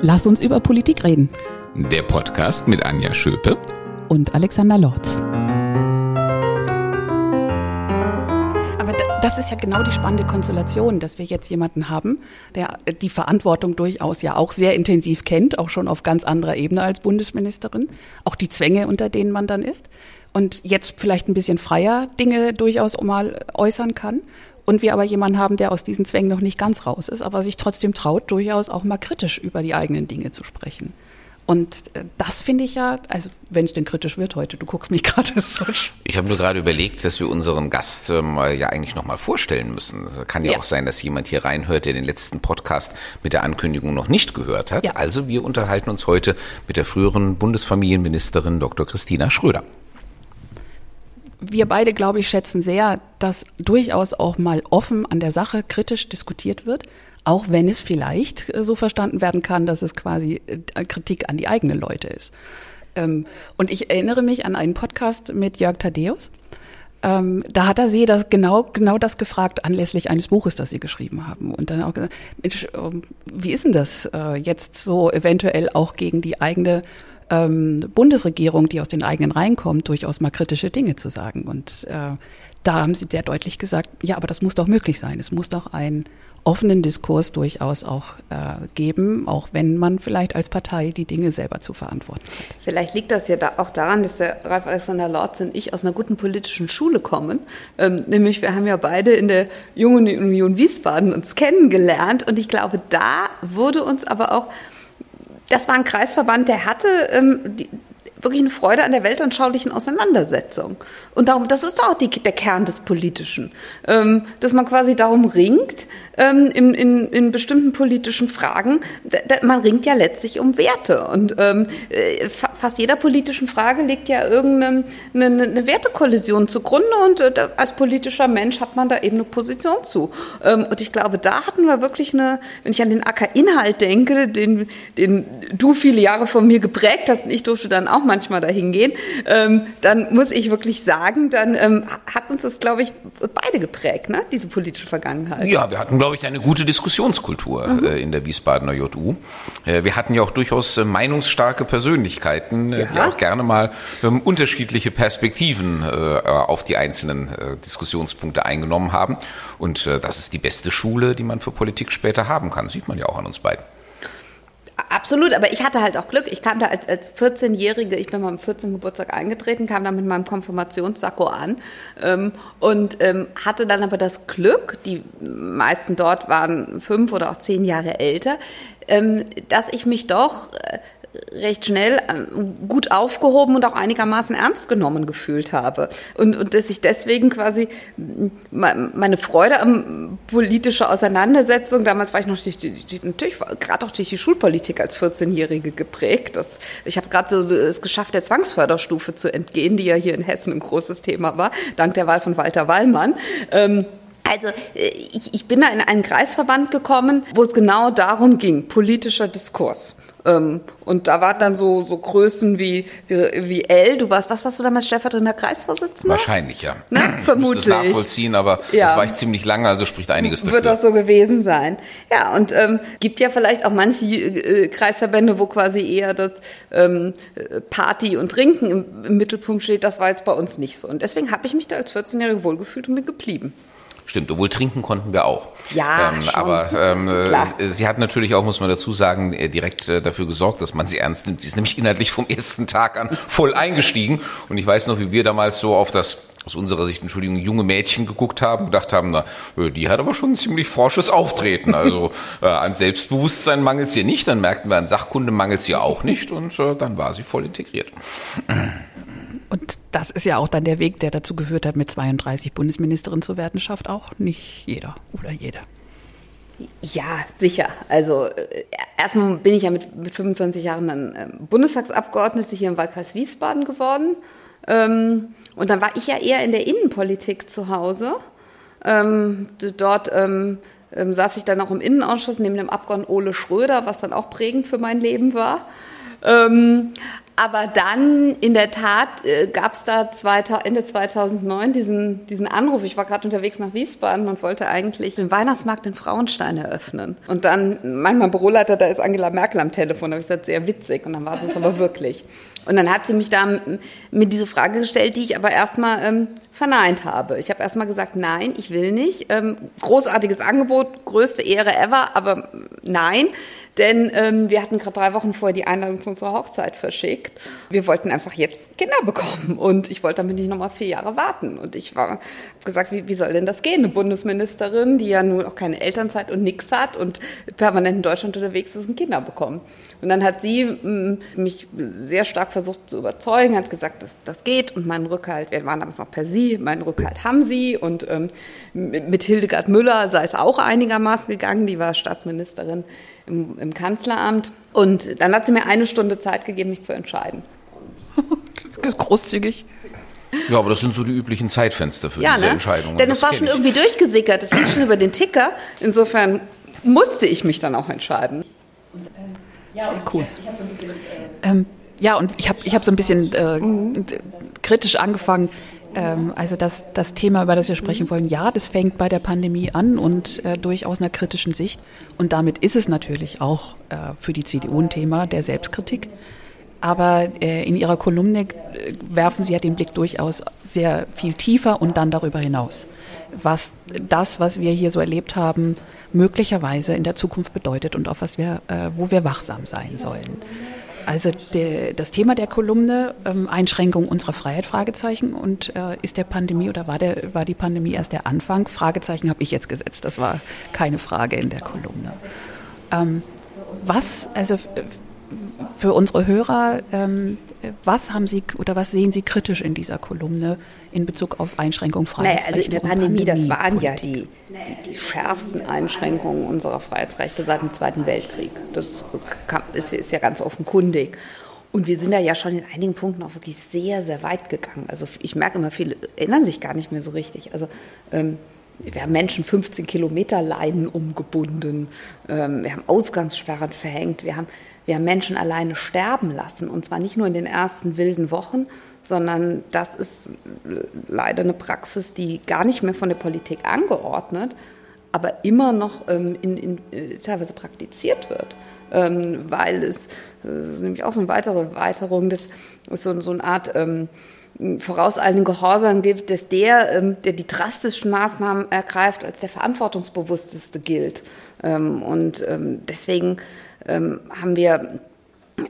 Lass uns über Politik reden. Der Podcast mit Anja Schöpe und Alexander Lorz. Aber das ist ja genau die spannende Konstellation, dass wir jetzt jemanden haben, der die Verantwortung durchaus ja auch sehr intensiv kennt, auch schon auf ganz anderer Ebene als Bundesministerin, auch die Zwänge, unter denen man dann ist und jetzt vielleicht ein bisschen freier Dinge durchaus mal äußern kann und wir aber jemanden haben, der aus diesen Zwängen noch nicht ganz raus ist, aber sich trotzdem traut, durchaus auch mal kritisch über die eigenen Dinge zu sprechen. Und äh, das finde ich ja, also wenn es denn kritisch wird heute, du guckst mich gerade so. Ich habe nur gerade überlegt, dass wir unseren Gast äh, mal ja eigentlich nochmal vorstellen müssen. Kann ja, ja, auch sein, dass jemand hier reinhört, der den letzten Podcast mit der Ankündigung noch nicht gehört hat. Ja. Also wir unterhalten uns heute mit der früheren Bundesfamilienministerin Dr. Christina Schröder wir beide, glaube ich, schätzen sehr, dass durchaus auch mal offen an der Sache kritisch diskutiert wird, auch wenn es vielleicht äh, so verstanden werden kann, dass es quasi äh, Kritik an die eigenen Leute ist. Ähm, und ich erinnere mich an einen Podcast mit Jörg Thaddeus. Ähm, da hat er sie das genau, genau das gefragt anlässlich eines Buches, das sie geschrieben haben. Und dann auch gesagt, Mensch, ähm, wie ist denn das äh, jetzt so eventuell auch gegen die eigene ähm, Bundesregierung, die aus den eigenen Reihen kommt, durchaus mal kritische Dinge zu sagen. Und äh, da haben sie sehr deutlich gesagt, ja, aber das muss doch möglich sein. Es muss doch einen offenen Diskurs durchaus auch äh, geben, auch wenn man vielleicht als Partei die Dinge selber zu verantworten hat. Vielleicht liegt das ja da auch daran, dass der Ralf Alexander Lorz und ich aus einer guten politischen Schule kommen. Ähm, nämlich wir haben ja beide in der Jungen Union Wiesbaden uns kennengelernt und ich glaube, da wurde uns aber auch das war ein Kreisverband, der hatte ähm, die, wirklich eine Freude an der weltanschaulichen Auseinandersetzung. Und darum, das ist auch die, der Kern des Politischen, ähm, dass man quasi darum ringt, ähm, in, in, in bestimmten politischen Fragen, da, da, man ringt ja letztlich um Werte. Und ähm, äh, fast jeder politischen Frage liegt ja irgendeine eine, eine Wertekollision zugrunde und äh, als politischer Mensch hat man da eben eine Position zu. Ähm, und ich glaube, da hatten wir wirklich eine, wenn ich an den Acker-Inhalt denke, den, den du viele Jahre von mir geprägt hast und ich durfte dann auch manchmal dahin gehen, ähm, dann muss ich wirklich sagen, dann ähm, hat uns das, glaube ich, beide geprägt, ne? diese politische Vergangenheit. Ja, wir hatten, glaube ich, eine gute Diskussionskultur mhm. äh, in der Wiesbadener JU. Äh, wir hatten ja auch durchaus äh, meinungsstarke Persönlichkeiten, äh, ja. die auch gerne mal ähm, unterschiedliche Perspektiven äh, auf die einzelnen äh, Diskussionspunkte eingenommen haben. Und das ist die beste Schule, die man für Politik später haben kann. Sieht man ja auch an uns beiden. Absolut, aber ich hatte halt auch Glück. Ich kam da als, als 14-Jährige, ich bin mal am 14. Geburtstag eingetreten, kam da mit meinem Konfirmationssacko an ähm, und ähm, hatte dann aber das Glück, die meisten dort waren fünf oder auch zehn Jahre älter, ähm, dass ich mich doch äh, recht schnell ähm, gut aufgehoben und auch einigermaßen ernst genommen gefühlt habe. Und, und dass ich deswegen quasi meine Freude am politische Auseinandersetzung, damals war ich noch durch die, natürlich gerade auch durch die Schulpolitik als 14-Jährige geprägt. Das, ich habe gerade so es geschafft, der Zwangsförderstufe zu entgehen, die ja hier in Hessen ein großes Thema war, dank der Wahl von Walter Wallmann. Ähm, also äh, ich, ich bin da in einen Kreisverband gekommen, wo es genau darum ging, politischer Diskurs. Ähm, und da waren dann so, so Größen wie, wie, wie L. Du warst, was warst du damals stellvertretender Kreisvorsitzender? Wahrscheinlich, ja. Ne? Vermutlich. Ich das nachvollziehen, aber ja. das war ich ziemlich lange, also spricht einiges dafür. Wird das so gewesen sein. Ja, und ähm, gibt ja vielleicht auch manche äh, Kreisverbände, wo quasi eher das ähm, Party und Trinken im, im Mittelpunkt steht. Das war jetzt bei uns nicht so. Und deswegen habe ich mich da als 14-Jährige wohlgefühlt und bin geblieben. Stimmt, obwohl trinken konnten wir auch. Ja, ähm, aber ähm, sie hat natürlich auch, muss man dazu sagen, äh, direkt äh, dafür gesorgt, dass man sie ernst nimmt. Sie ist nämlich inhaltlich vom ersten Tag an voll eingestiegen. Und ich weiß noch, wie wir damals so auf das aus unserer Sicht, Entschuldigung, junge Mädchen geguckt haben und gedacht haben, na, äh, die hat aber schon ein ziemlich forsches Auftreten. Also äh, an Selbstbewusstsein mangelt sie nicht, dann merkten wir, an Sachkunde mangelt sie auch nicht und äh, dann war sie voll integriert. Und das ist ja auch dann der Weg, der dazu geführt hat, mit 32 Bundesministerin zu werden, schafft auch nicht jeder oder jede. Ja, sicher. Also äh, erstmal bin ich ja mit, mit 25 Jahren dann äh, Bundestagsabgeordnete hier im Wahlkreis Wiesbaden geworden. Ähm, und dann war ich ja eher in der Innenpolitik zu Hause. Ähm, dort ähm, ähm saß ich dann auch im Innenausschuss neben dem Abgeordneten Ole Schröder, was dann auch prägend für mein Leben war. Ähm, aber dann, in der Tat, äh, gab es da zwei, Ende 2009 diesen, diesen Anruf. Ich war gerade unterwegs nach Wiesbaden und wollte eigentlich den Weihnachtsmarkt in Frauenstein eröffnen. Und dann, manchmal Büroleiter, da ist Angela Merkel am Telefon. Da habe ich gesagt, sehr witzig. Und dann war es aber wirklich. Und dann hat sie mich da mit diese Frage gestellt, die ich aber erstmal ähm, verneint habe. Ich habe erstmal gesagt, nein, ich will nicht. Ähm, großartiges Angebot, größte Ehre ever, aber nein. Denn ähm, wir hatten gerade drei Wochen vorher die Einladung zu unserer Hochzeit verschickt. Wir wollten einfach jetzt Kinder bekommen und ich wollte damit nicht nochmal vier Jahre warten. Und ich war gesagt, wie, wie soll denn das gehen? Eine Bundesministerin, die ja nun auch keine Elternzeit und nix hat und permanent in Deutschland unterwegs ist und Kinder bekommen. Und dann hat sie m, mich sehr stark versucht zu überzeugen, hat gesagt, dass das geht und meinen Rückhalt, wir waren damals noch per Sie, meinen Rückhalt haben Sie und ähm, mit Hildegard Müller sei es auch einigermaßen gegangen, die war Staatsministerin im, im Kanzleramt. Und dann hat sie mir eine Stunde Zeit gegeben, mich zu entscheiden. Das ist großzügig. Ja, aber das sind so die üblichen Zeitfenster für ja, diese ne? Entscheidungen. Denn es war schon ich. irgendwie durchgesickert. Es lief schon über den Ticker. Insofern musste ich mich dann auch entscheiden. Ja, cool. Ähm, ja, und ich habe ich hab so ein bisschen äh, mhm. kritisch angefangen, ähm, also das, das Thema, über das wir sprechen wollen, ja, das fängt bei der Pandemie an und äh, durchaus einer kritischen Sicht. Und damit ist es natürlich auch äh, für die CDU ein Thema der Selbstkritik. Aber äh, in Ihrer Kolumne äh, werfen Sie ja den Blick durchaus sehr viel tiefer und dann darüber hinaus. Was das, was wir hier so erlebt haben, möglicherweise in der Zukunft bedeutet und auf was wir, äh, wo wir wachsam sein sollen. Also der, das Thema der Kolumne, ähm, Einschränkung unserer Freiheit, Fragezeichen. Und äh, ist der Pandemie oder war, der, war die Pandemie erst der Anfang? Fragezeichen habe ich jetzt gesetzt. Das war keine Frage in der Kolumne. Ähm, was, also für unsere Hörer, ähm, was haben Sie oder was sehen Sie kritisch in dieser Kolumne in Bezug auf Einschränkung Freiheitsrechte? Naja, also in der Pandemie, das waren ja die, die, die, schärfsten Einschränkungen unserer Freiheitsrechte seit dem Zweiten Weltkrieg. Das ist, ist ja ganz offenkundig. Und wir sind da ja schon in einigen Punkten auch wirklich sehr, sehr weit gegangen. Also ich merke immer, viele erinnern sich gar nicht mehr so richtig. Also ähm, wir haben Menschen 15 Kilometer Leiden umgebunden. Ähm, wir haben Ausgangssperren verhängt. Wir haben wir haben Menschen alleine sterben lassen. Und zwar nicht nur in den ersten wilden Wochen, sondern das ist leider eine Praxis, die gar nicht mehr von der Politik angeordnet, aber immer noch ähm, in, in, äh, teilweise praktiziert wird. Ähm, weil es, das ist nämlich auch so eine weitere Erweiterung, dass es so, so eine Art ähm, vorauseilenden Gehorsam gibt, dass der, ähm, der die drastischsten Maßnahmen ergreift, als der verantwortungsbewussteste gilt. Ähm, und ähm, deswegen ähm, haben wir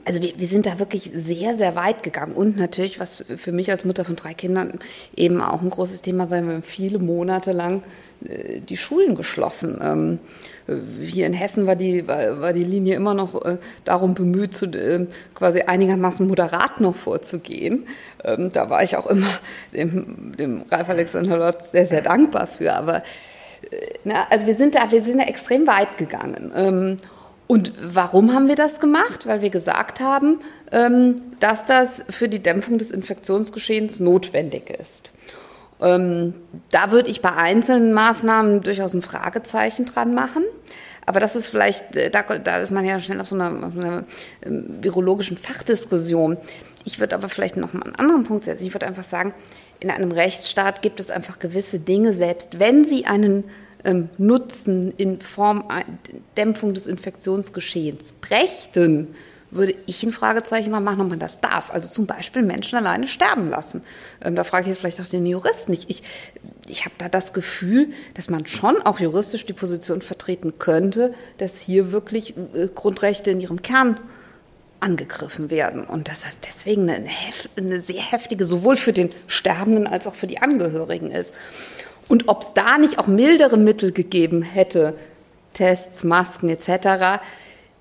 also wir, wir sind da wirklich sehr, sehr weit gegangen. Und natürlich, was für mich als Mutter von drei Kindern eben auch ein großes Thema, weil wir viele Monate lang äh, die Schulen geschlossen. Ähm, äh, hier in Hessen war die, war, war die Linie immer noch äh, darum bemüht, zu, äh, quasi einigermaßen moderat noch vorzugehen. Ähm, da war ich auch immer dem, dem Ralf Alexander Lotz sehr, sehr dankbar für. Aber na, also wir sind da, wir sind da extrem weit gegangen. Ähm, und warum haben wir das gemacht? Weil wir gesagt haben, ähm, dass das für die Dämpfung des Infektionsgeschehens notwendig ist. Ähm, da würde ich bei einzelnen Maßnahmen durchaus ein Fragezeichen dran machen. Aber das ist vielleicht, äh, da, da ist man ja schnell auf so einer, auf einer ähm, virologischen Fachdiskussion. Ich würde aber vielleicht noch mal einen anderen Punkt setzen. Ich würde einfach sagen, in einem Rechtsstaat gibt es einfach gewisse Dinge, selbst wenn sie einen ähm, Nutzen in Form Dämpfung des Infektionsgeschehens brächten, würde ich ein Fragezeichen dran machen, ob man das darf. Also zum Beispiel Menschen alleine sterben lassen. Ähm, da frage ich jetzt vielleicht auch den Juristen. Ich, ich, ich habe da das Gefühl, dass man schon auch juristisch die Position vertreten könnte, dass hier wirklich äh, Grundrechte in ihrem Kern angegriffen werden und dass das deswegen eine, eine sehr heftige, sowohl für den Sterbenden als auch für die Angehörigen ist. Und ob es da nicht auch mildere Mittel gegeben hätte, Tests, Masken etc.,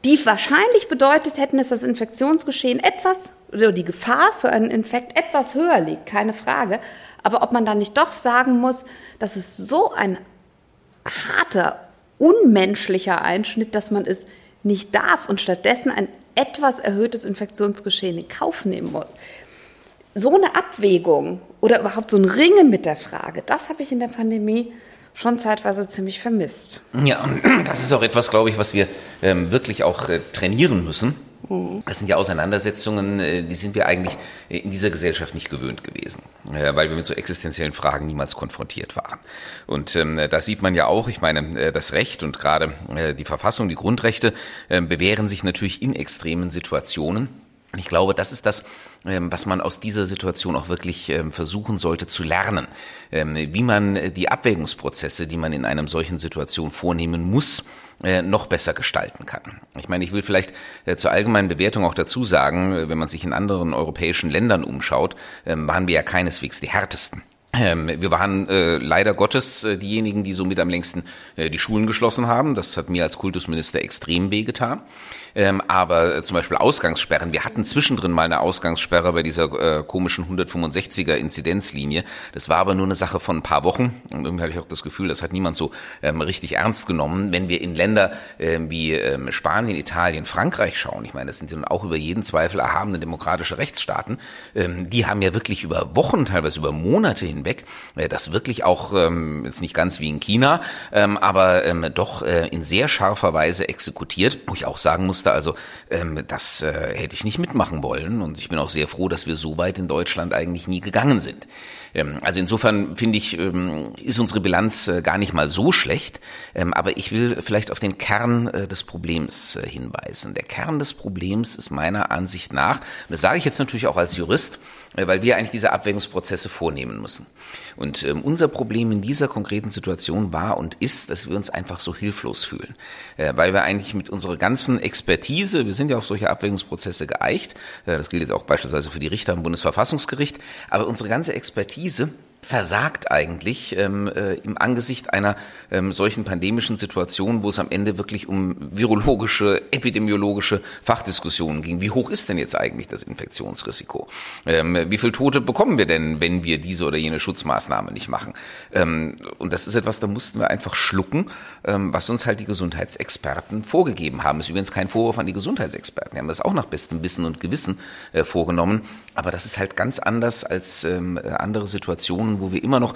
die wahrscheinlich bedeutet hätten, dass das Infektionsgeschehen etwas oder die Gefahr für einen Infekt etwas höher liegt, keine Frage. Aber ob man da nicht doch sagen muss, dass es so ein harter, unmenschlicher Einschnitt, dass man es nicht darf und stattdessen ein etwas erhöhtes Infektionsgeschehen in Kauf nehmen muss so eine Abwägung oder überhaupt so ein Ringen mit der Frage, das habe ich in der Pandemie schon zeitweise ziemlich vermisst. Ja, und das ist auch etwas, glaube ich, was wir ähm, wirklich auch äh, trainieren müssen. Das sind ja Auseinandersetzungen, äh, die sind wir eigentlich in dieser Gesellschaft nicht gewöhnt gewesen, äh, weil wir mit so existenziellen Fragen niemals konfrontiert waren. Und ähm, da sieht man ja auch, ich meine, äh, das Recht und gerade die Verfassung, die Grundrechte bewähren sich natürlich in extremen Situationen. Und ich glaube, das ist das, was man aus dieser Situation auch wirklich ähm, versuchen sollte zu lernen, ähm, wie man die Abwägungsprozesse, die man in einem solchen Situation vornehmen muss, äh, noch besser gestalten kann. Ich meine, ich will vielleicht äh, zur allgemeinen Bewertung auch dazu sagen, äh, wenn man sich in anderen europäischen Ländern umschaut, waren wir ja keineswegs die härtesten. Wir waren äh, leider Gottes äh, diejenigen, die somit am längsten äh, die Schulen geschlossen haben. Das hat mir als Kultusminister extrem wehgetan ähm, aber äh, zum Beispiel Ausgangssperren. Wir hatten zwischendrin mal eine Ausgangssperre bei dieser äh, komischen 165er Inzidenzlinie. Das war aber nur eine Sache von ein paar Wochen. Und irgendwie hatte ich auch das Gefühl, das hat niemand so ähm, richtig ernst genommen. Wenn wir in Länder ähm, wie ähm, Spanien, Italien, Frankreich schauen, ich meine, das sind ja auch über jeden Zweifel erhabene demokratische Rechtsstaaten, ähm, die haben ja wirklich über Wochen, teilweise über Monate hinweg, äh, das wirklich auch, ähm, jetzt nicht ganz wie in China, ähm, aber ähm, doch äh, in sehr scharfer Weise exekutiert, wo ich auch sagen muss, musste. Also ähm, das äh, hätte ich nicht mitmachen wollen und ich bin auch sehr froh, dass wir so weit in Deutschland eigentlich nie gegangen sind. Ähm, also insofern finde ich, ähm, ist unsere Bilanz äh, gar nicht mal so schlecht. Ähm, aber ich will vielleicht auf den Kern äh, des Problems äh, hinweisen. Der Kern des Problems ist meiner Ansicht nach, das sage ich jetzt natürlich auch als Jurist, weil wir eigentlich diese Abwägungsprozesse vornehmen müssen. Und unser Problem in dieser konkreten Situation war und ist, dass wir uns einfach so hilflos fühlen, weil wir eigentlich mit unserer ganzen Expertise, wir sind ja auf solche Abwägungsprozesse geeicht, das gilt jetzt auch beispielsweise für die Richter im Bundesverfassungsgericht, aber unsere ganze Expertise versagt eigentlich ähm, äh, im Angesicht einer ähm, solchen pandemischen Situation, wo es am Ende wirklich um virologische, epidemiologische Fachdiskussionen ging. Wie hoch ist denn jetzt eigentlich das Infektionsrisiko? Ähm, wie viele Tote bekommen wir denn, wenn wir diese oder jene Schutzmaßnahme nicht machen? Ähm, und das ist etwas, da mussten wir einfach schlucken, ähm, was uns halt die Gesundheitsexperten vorgegeben haben. Das ist übrigens kein Vorwurf an die Gesundheitsexperten. Die haben das auch nach bestem Wissen und Gewissen äh, vorgenommen. Aber das ist halt ganz anders als ähm, andere Situationen, wo wir immer noch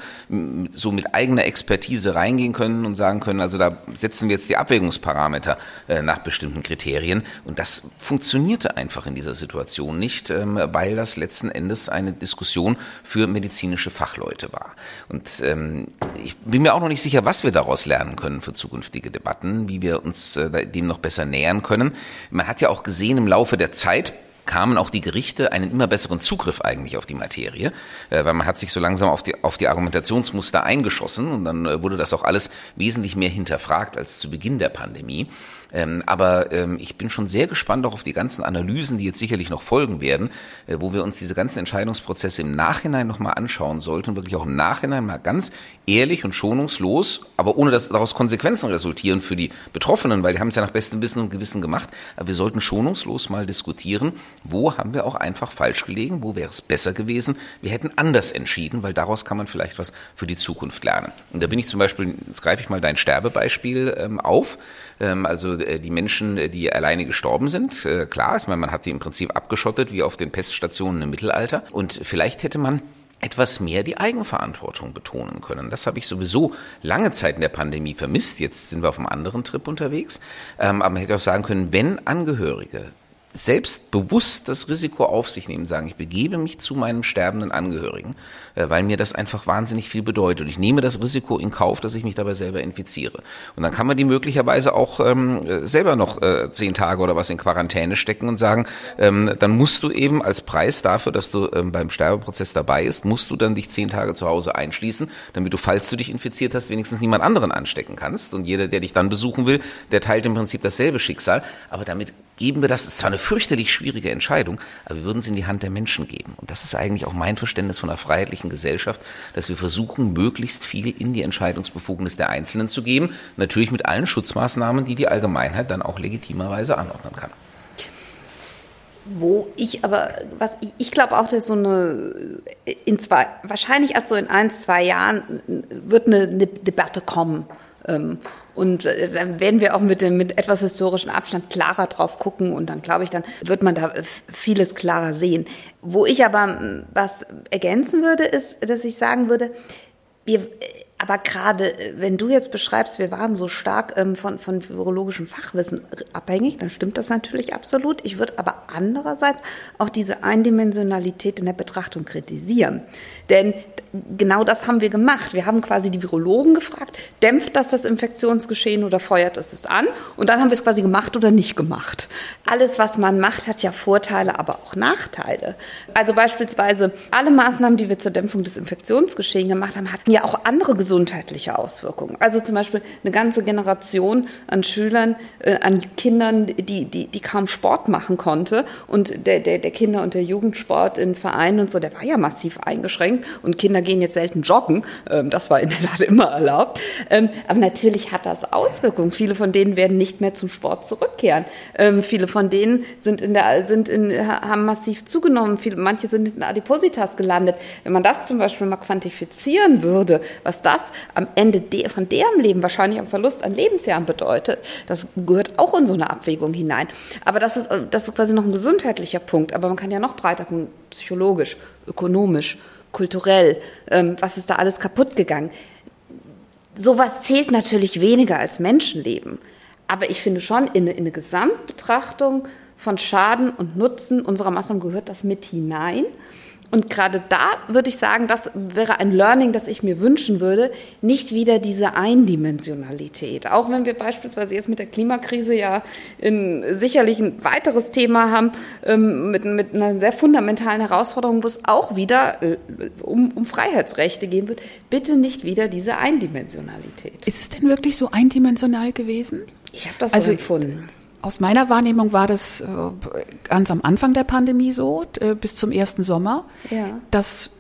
so mit eigener Expertise reingehen können und sagen können, also da setzen wir jetzt die Abwägungsparameter äh, nach bestimmten Kriterien. Und das funktionierte einfach in dieser Situation nicht, ähm, weil das letzten Endes eine Diskussion für medizinische Fachleute war. Und ähm, ich bin mir auch noch nicht sicher, was wir daraus lernen können für zukünftige Debatten, wie wir uns äh, dem noch besser nähern können. Man hat ja auch gesehen im Laufe der Zeit, kamen auch die Gerichte einen immer besseren Zugriff eigentlich auf die Materie, äh, weil man hat sich so langsam auf die, auf die Argumentationsmuster eingeschossen und dann äh, wurde das auch alles wesentlich mehr hinterfragt als zu Beginn der Pandemie. Ähm, aber ähm, ich bin schon sehr gespannt auch auf die ganzen Analysen, die jetzt sicherlich noch folgen werden, äh, wo wir uns diese ganzen Entscheidungsprozesse im Nachhinein nochmal anschauen sollten wirklich auch im Nachhinein mal ganz ehrlich und schonungslos, aber ohne dass daraus Konsequenzen resultieren für die Betroffenen, weil die haben es ja nach bestem Wissen und Gewissen gemacht. Aber wir sollten schonungslos mal diskutieren, wo haben wir auch einfach falsch gelegen, wo wäre es besser gewesen, wir hätten anders entschieden, weil daraus kann man vielleicht was für die Zukunft lernen. Und da bin ich zum Beispiel, jetzt greife ich mal dein Sterbebeispiel ähm, auf, ähm, also die Menschen, äh, die alleine gestorben sind. Äh, klar, ich meine, man hat sie im Prinzip abgeschottet wie auf den Peststationen im Mittelalter. Und vielleicht hätte man etwas mehr die Eigenverantwortung betonen können. Das habe ich sowieso lange Zeit in der Pandemie vermisst. Jetzt sind wir auf einem anderen Trip unterwegs. Ähm, aber man hätte auch sagen können, wenn Angehörige selbstbewusst das Risiko auf sich nehmen, sagen, ich begebe mich zu meinem sterbenden Angehörigen, äh, weil mir das einfach wahnsinnig viel bedeutet. Und ich nehme das Risiko in Kauf, dass ich mich dabei selber infiziere. Und dann kann man die möglicherweise auch ähm, selber noch äh, zehn Tage oder was in Quarantäne stecken und sagen, ähm, dann musst du eben als Preis dafür, dass du ähm, beim Sterbeprozess dabei ist, musst du dann dich zehn Tage zu Hause einschließen, damit du, falls du dich infiziert hast, wenigstens niemand anderen anstecken kannst. Und jeder, der dich dann besuchen will, der teilt im Prinzip dasselbe Schicksal. Aber damit geben wir das, ist zwar eine fürchterlich schwierige Entscheidung, aber wir würden es in die Hand der Menschen geben. Und das ist eigentlich auch mein Verständnis von einer freiheitlichen Gesellschaft, dass wir versuchen, möglichst viel in die Entscheidungsbefugnis der Einzelnen zu geben, natürlich mit allen Schutzmaßnahmen, die die Allgemeinheit dann auch legitimerweise anordnen kann. Wo ich aber, was ich, ich glaube auch, dass so eine, in zwei, wahrscheinlich erst so in ein, zwei Jahren wird eine, eine Debatte kommen. Ähm, und äh, dann werden wir auch mit, dem, mit etwas historischen Abstand klarer drauf gucken und dann glaube ich, dann wird man da vieles klarer sehen. Wo ich aber was ergänzen würde, ist, dass ich sagen würde, wir, Aber gerade äh, wenn du jetzt beschreibst, wir waren so stark ähm, von, von virologischem Fachwissen abhängig, dann stimmt das natürlich absolut. Ich würde aber andererseits auch diese Eindimensionalität in der Betrachtung kritisieren. Denn genau das haben wir gemacht. Wir haben quasi die Virologen gefragt, dämpft das das Infektionsgeschehen oder feuert es es an? Und dann haben wir es quasi gemacht oder nicht gemacht. Alles, was man macht, hat ja Vorteile, aber auch Nachteile. Also beispielsweise alle Maßnahmen, die wir zur Dämpfung des Infektionsgeschehens gemacht haben, hatten ja auch andere gesundheitliche Auswirkungen. Also zum Beispiel eine ganze Generation an Schülern, äh, an Kindern, die, die, die kaum Sport machen konnte. Und der, der, der Kinder- und der Jugendsport in Vereinen und so, der war ja massiv eingeschränkt. Und Kinder gehen jetzt selten joggen. Ähm, das war in der Tat immer erlaubt. Ähm, aber natürlich hat das Auswirkungen. Viele von denen werden nicht mehr zum Sport zurückkehren. Ähm, viele von denen sind in der, sind in, haben massiv zugenommen. Viele, manche sind in Adipositas gelandet. Wenn man das zum Beispiel mal quantifizieren würde, was das am Ende de, von deren Leben wahrscheinlich am Verlust an Lebensjahren bedeutet, das gehört auch in so eine Abwägung hinein. Aber das ist, das ist quasi noch ein gesundheitlicher Punkt. Aber man kann ja noch breiter, psychologisch, ökonomisch, kulturell, ähm, was ist da alles kaputt gegangen. Sowas zählt natürlich weniger als Menschenleben. Aber ich finde schon, in, in eine Gesamtbetrachtung von Schaden und Nutzen unserer Maßnahmen gehört das mit hinein. Und gerade da würde ich sagen, das wäre ein Learning, das ich mir wünschen würde, nicht wieder diese Eindimensionalität. Auch wenn wir beispielsweise jetzt mit der Klimakrise ja in, sicherlich ein weiteres Thema haben, ähm, mit, mit einer sehr fundamentalen Herausforderung, wo es auch wieder äh, um, um Freiheitsrechte gehen wird, bitte nicht wieder diese Eindimensionalität. Ist es denn wirklich so eindimensional gewesen? Ich habe das also, so empfunden. Aus meiner Wahrnehmung war das äh, ganz am Anfang der Pandemie so, äh, bis zum ersten Sommer. Ja. Das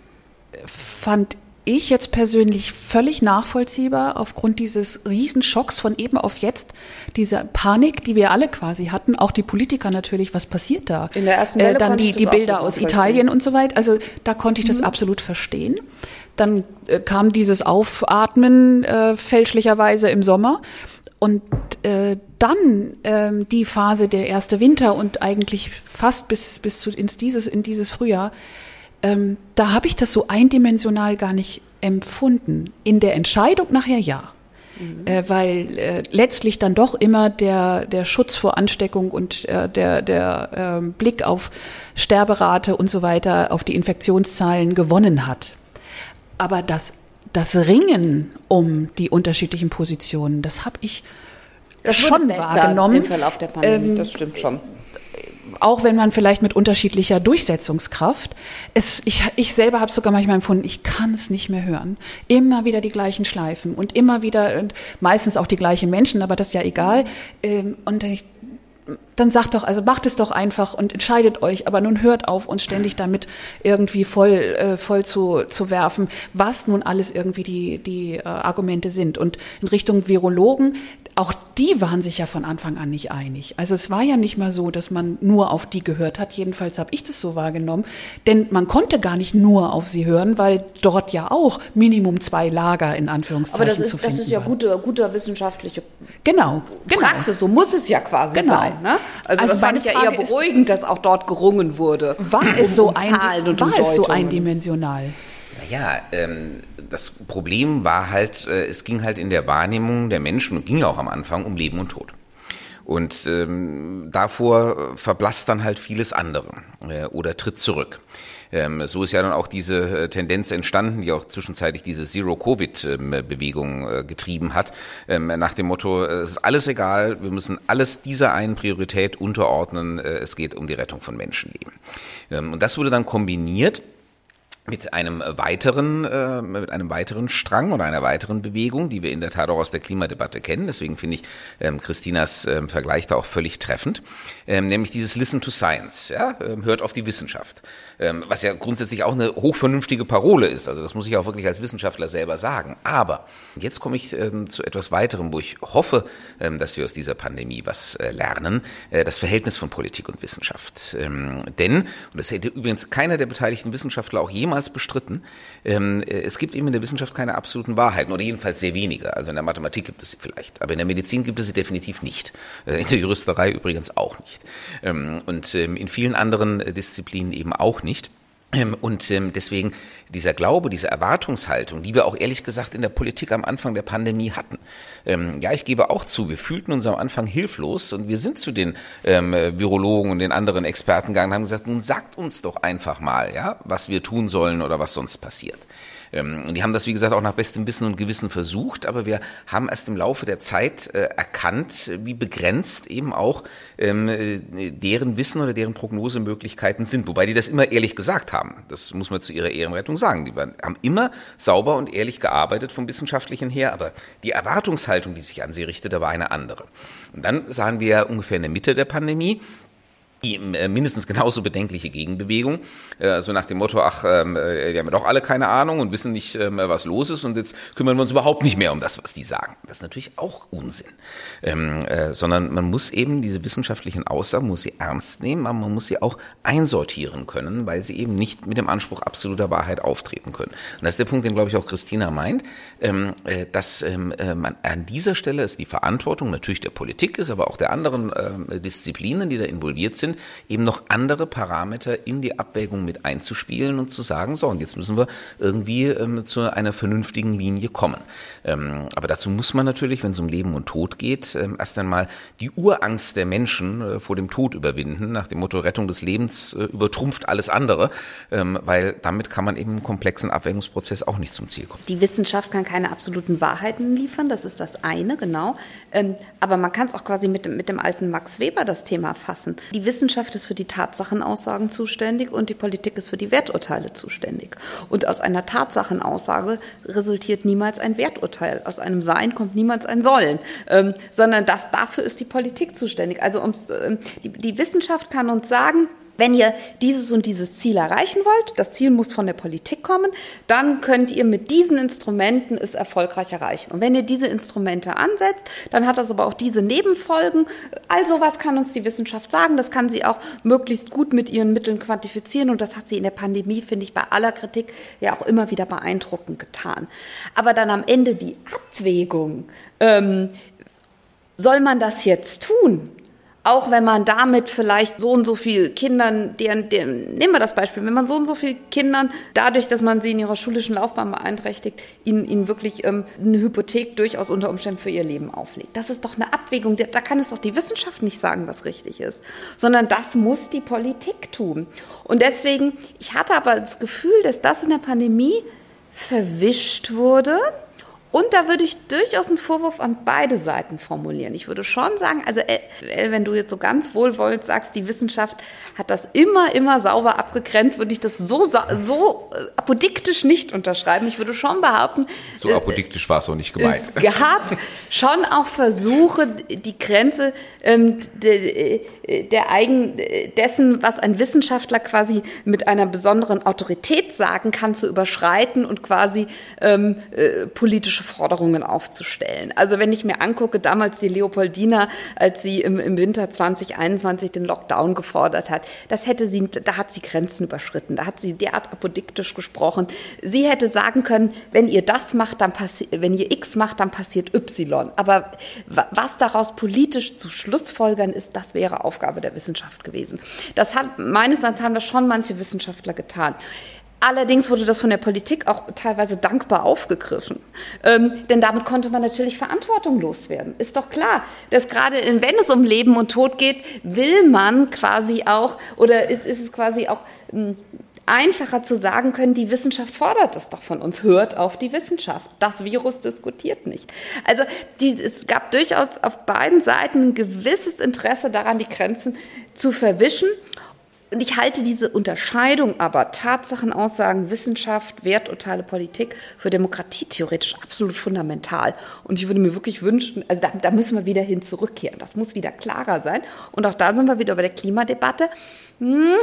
fand ich jetzt persönlich völlig nachvollziehbar aufgrund dieses Riesenschocks von eben auf jetzt, diese Panik, die wir alle quasi hatten, auch die Politiker natürlich, was passiert da? In der ersten Welle äh, Dann die, die Bilder aus Italien und so weiter. Also da konnte ich das mhm. absolut verstehen. Dann äh, kam dieses Aufatmen äh, fälschlicherweise im Sommer. Und äh, dann ähm, die Phase der erste Winter und eigentlich fast bis, bis zu, ins dieses, in dieses Frühjahr, ähm, da habe ich das so eindimensional gar nicht empfunden. In der Entscheidung nachher ja. Mhm. Äh, weil äh, letztlich dann doch immer der, der Schutz vor Ansteckung und äh, der, der äh, Blick auf Sterberate und so weiter, auf die Infektionszahlen gewonnen hat. Aber das das Ringen um die unterschiedlichen Positionen, das habe ich das schon wahrgenommen. Im Verlauf der Pandemie, ähm, das stimmt schon. Auch wenn man vielleicht mit unterschiedlicher Durchsetzungskraft. Es, ich, ich selber habe sogar manchmal empfunden, ich kann es nicht mehr hören. Immer wieder die gleichen Schleifen und immer wieder und meistens auch die gleichen Menschen, aber das ist ja egal. Ähm, und ich dann sagt doch, also macht es doch einfach und entscheidet euch, aber nun hört auf, uns ständig damit irgendwie voll, äh, voll zu, zu werfen, was nun alles irgendwie die, die äh, Argumente sind. Und in Richtung Virologen, auch die waren sich ja von Anfang an nicht einig. Also es war ja nicht mal so, dass man nur auf die gehört hat. Jedenfalls habe ich das so wahrgenommen. Denn man konnte gar nicht nur auf sie hören, weil dort ja auch Minimum zwei Lager in Anführungszeichen Aber das ist, zu finden das ist ja gute, guter wissenschaftliche genau, genau. Praxis. So muss es ja quasi genau. sein. Ne? Also, also das fand ich ja eher beruhigend, dass auch dort gerungen wurde. War es so, ein, war es so eindimensional? Naja, ähm, das Problem war halt, äh, es ging halt in der Wahrnehmung der Menschen und ging ja auch am Anfang um Leben und Tod. Und ähm, davor verblasst dann halt vieles andere äh, oder tritt zurück. Ähm, so ist ja dann auch diese äh, Tendenz entstanden, die auch zwischenzeitlich diese Zero-Covid-Bewegung äh, getrieben hat, ähm, nach dem Motto, äh, es ist alles egal, wir müssen alles dieser einen Priorität unterordnen, äh, es geht um die Rettung von Menschenleben. Ähm, und das wurde dann kombiniert mit einem weiteren, äh, mit einem weiteren Strang oder einer weiteren Bewegung, die wir in der Tat auch aus der Klimadebatte kennen. Deswegen finde ich ähm, Christinas ähm, Vergleich da auch völlig treffend, ähm, nämlich dieses Listen to Science. Ja, ähm, hört auf die Wissenschaft, ähm, was ja grundsätzlich auch eine hochvernünftige Parole ist. Also das muss ich auch wirklich als Wissenschaftler selber sagen. Aber jetzt komme ich ähm, zu etwas weiterem, wo ich hoffe, ähm, dass wir aus dieser Pandemie was äh, lernen: äh, das Verhältnis von Politik und Wissenschaft. Ähm, denn und das hätte übrigens keiner der beteiligten Wissenschaftler auch jemals jemals bestritten. Ähm, äh, es gibt eben in der Wissenschaft keine absoluten Wahrheiten oder jedenfalls sehr wenige. Also in der Mathematik gibt es sie vielleicht, aber in der Medizin gibt es sie definitiv nicht. Äh, in der Juristerei übrigens auch nicht. Ähm, und ähm, in vielen anderen äh, Disziplinen eben auch nicht. Ähm, und ähm, deswegen dieser Glaube, diese Erwartungshaltung, die wir auch ehrlich gesagt in der Politik am Anfang der Pandemie hatten. Ähm, ja, ich gebe auch zu, wir fühlten uns am Anfang hilflos und wir sind zu den Virologen und den anderen Experten gegangen und haben gesagt, nun sagt uns doch einfach mal, ja, was wir tun sollen oder was sonst passiert. Ähm, die haben das, wie gesagt, auch nach bestem Wissen und Gewissen versucht, aber wir haben erst im Laufe der Zeit äh, erkannt, wie begrenzt eben auch ähm, äh, deren Wissen oder deren Prognosemöglichkeiten sind. Wobei die das immer ehrlich gesagt haben. Das muss man zu ihrer Ehrenrettung sagen. Die haben immer sauber und ehrlich gearbeitet vom Wissenschaftlichen her, aber die Erwartungshaltung, die sich an sie richtete, war eine andere. Und dann sahen wir ungefähr in der Mitte der Pandemie, mindestens genauso bedenkliche Gegenbewegung, äh, so nach dem Motto, ach, ähm, äh, die haben doch alle keine Ahnung und wissen nicht, ähm, was los ist und jetzt kümmern wir uns überhaupt nicht mehr um das, was die sagen. Das ist natürlich auch Unsinn, ähm, äh, sondern man muss eben diese wissenschaftlichen Aussagen, muss sie ernst nehmen, aber man muss sie auch einsortieren können, weil sie eben nicht mit dem Anspruch absoluter Wahrheit auftreten können. Und das ist der Punkt, den, glaube ich, auch Christina meint, ähm, äh, dass ähm, äh, man an dieser Stelle ist die Verantwortung natürlich der Politik ist, aber auch der anderen äh, Disziplinen, die da involviert sind, sind, eben noch andere Parameter in die Abwägung mit einzuspielen und zu sagen, so, und jetzt müssen wir irgendwie ähm, zu einer vernünftigen Linie kommen. Ähm, aber dazu muss man natürlich, wenn es um Leben und Tod geht, ähm, erst einmal die Urangst der Menschen äh, vor dem Tod überwinden, nach dem Motto Rettung des Lebens äh, übertrumpft alles andere, ähm, weil damit kann man eben im komplexen Abwägungsprozess auch nicht zum Ziel kommen. Die Wissenschaft kann keine absoluten Wahrheiten liefern, das ist das eine, genau. Ähm, aber man kann es auch quasi mit, mit dem alten Max Weber das Thema fassen. Die Wissenschaft Wissenschaft ist für die Tatsachenaussagen zuständig und die Politik ist für die Werturteile zuständig. Und aus einer Tatsachenaussage resultiert niemals ein Werturteil. Aus einem Sein kommt niemals ein Sollen, ähm, sondern das, dafür ist die Politik zuständig. Also ums, ähm, die, die Wissenschaft kann uns sagen, wenn ihr dieses und dieses Ziel erreichen wollt, das Ziel muss von der Politik kommen, dann könnt ihr mit diesen Instrumenten es erfolgreich erreichen. Und wenn ihr diese Instrumente ansetzt, dann hat das aber auch diese Nebenfolgen. Also was kann uns die Wissenschaft sagen? Das kann sie auch möglichst gut mit ihren Mitteln quantifizieren. Und das hat sie in der Pandemie, finde ich, bei aller Kritik ja auch immer wieder beeindruckend getan. Aber dann am Ende die Abwägung, ähm, soll man das jetzt tun? Auch wenn man damit vielleicht so und so viel Kindern, deren, deren, nehmen wir das Beispiel, wenn man so und so viel Kindern, dadurch, dass man sie in ihrer schulischen Laufbahn beeinträchtigt, ihnen, ihnen wirklich ähm, eine Hypothek durchaus unter Umständen für ihr Leben auflegt. Das ist doch eine Abwägung, da kann es doch die Wissenschaft nicht sagen, was richtig ist, sondern das muss die Politik tun. Und deswegen, ich hatte aber das Gefühl, dass das in der Pandemie verwischt wurde und da würde ich durchaus einen Vorwurf an beide Seiten formulieren. Ich würde schon sagen, also wenn du jetzt so ganz wohlwollend sagst, die Wissenschaft hat das immer, immer sauber abgegrenzt, würde ich das so, so äh, apodiktisch nicht unterschreiben. Ich würde schon behaupten. So äh, apodiktisch war es auch nicht gemeint. Es gab schon auch Versuche, die Grenze ähm, de, äh, der eigen, dessen, was ein Wissenschaftler quasi mit einer besonderen Autorität sagen kann, zu überschreiten und quasi ähm, äh, politische Forderungen aufzustellen. Also wenn ich mir angucke, damals die Leopoldina, als sie im, im Winter 2021 den Lockdown gefordert hat, das hätte sie, da hat sie Grenzen überschritten, da hat sie derart apodiktisch gesprochen. Sie hätte sagen können, wenn ihr das macht, dann passiert, wenn ihr X macht, dann passiert Y. Aber was daraus politisch zu Schlussfolgern ist, das wäre Aufgabe der Wissenschaft gewesen. Das hat, meines Erachtens haben das schon manche Wissenschaftler getan. Allerdings wurde das von der Politik auch teilweise dankbar aufgegriffen. Ähm, denn damit konnte man natürlich Verantwortung loswerden. Ist doch klar, dass gerade wenn es um Leben und Tod geht, will man quasi auch, oder ist, ist es quasi auch ähm, einfacher zu sagen können, die Wissenschaft fordert es doch von uns, hört auf die Wissenschaft. Das Virus diskutiert nicht. Also die, es gab durchaus auf beiden Seiten ein gewisses Interesse daran, die Grenzen zu verwischen. Und ich halte diese Unterscheidung aber Tatsachen, Aussagen, Wissenschaft, Werturteile, Politik für Demokratie theoretisch absolut fundamental. Und ich würde mir wirklich wünschen, also da, da müssen wir wieder hin zurückkehren. Das muss wieder klarer sein. Und auch da sind wir wieder bei der Klimadebatte. Hm,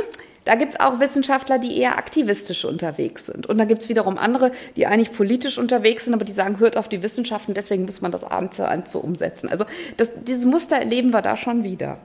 da gibt es auch Wissenschaftler, die eher aktivistisch unterwegs sind. Und da gibt es wiederum andere, die eigentlich politisch unterwegs sind, aber die sagen, hört auf die Wissenschaften, deswegen muss man das eins zu umsetzen. Also das, dieses Muster erleben wir da schon wieder.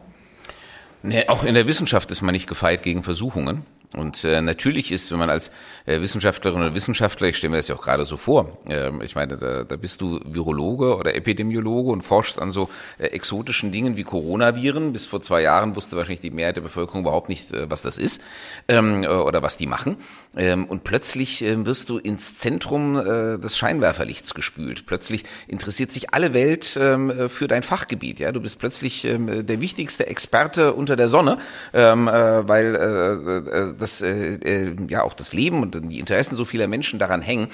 Nee, auch in der Wissenschaft ist man nicht gefeit gegen Versuchungen. Und äh, natürlich ist, wenn man als äh, Wissenschaftlerin oder Wissenschaftler, ich stelle mir das ja auch gerade so vor, äh, ich meine, da, da bist du Virologe oder Epidemiologe und forschst an so äh, exotischen Dingen wie Coronaviren. Bis vor zwei Jahren wusste wahrscheinlich die Mehrheit der Bevölkerung überhaupt nicht, äh, was das ist ähm, äh, oder was die machen. Ähm, und plötzlich äh, wirst du ins Zentrum äh, des Scheinwerferlichts gespült. Plötzlich interessiert sich alle Welt ähm, für dein Fachgebiet. Ja, du bist plötzlich ähm, der wichtigste Experte unter der Sonne, ähm, äh, weil äh, äh, das äh, äh, ja auch das Leben und die Interessen so vieler Menschen daran hängen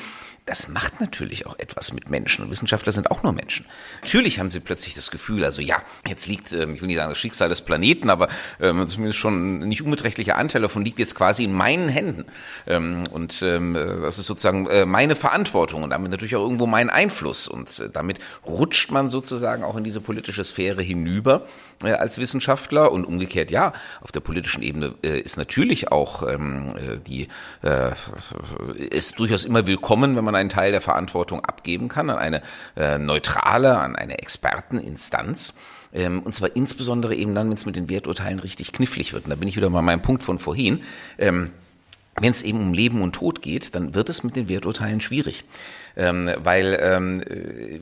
das macht natürlich auch etwas mit Menschen. Und Wissenschaftler sind auch nur Menschen. Natürlich haben sie plötzlich das Gefühl, also ja, jetzt liegt, ähm, ich will nicht sagen das Schicksal des Planeten, aber ähm, zumindest schon nicht unbeträchtlicher Anteil davon liegt jetzt quasi in meinen Händen. Ähm, und ähm, das ist sozusagen äh, meine Verantwortung und damit natürlich auch irgendwo mein Einfluss. Und äh, damit rutscht man sozusagen auch in diese politische Sphäre hinüber äh, als Wissenschaftler und umgekehrt ja, auf der politischen Ebene äh, ist natürlich auch ähm, äh, die äh, ist durchaus immer willkommen, wenn man einen Teil der Verantwortung abgeben kann an eine äh, neutrale, an eine Experteninstanz. Ähm, und zwar insbesondere eben dann, wenn es mit den Werturteilen richtig knifflig wird. Und da bin ich wieder mal meinem Punkt von vorhin. Ähm, wenn es eben um Leben und Tod geht, dann wird es mit den Werturteilen schwierig. Ähm, weil ähm,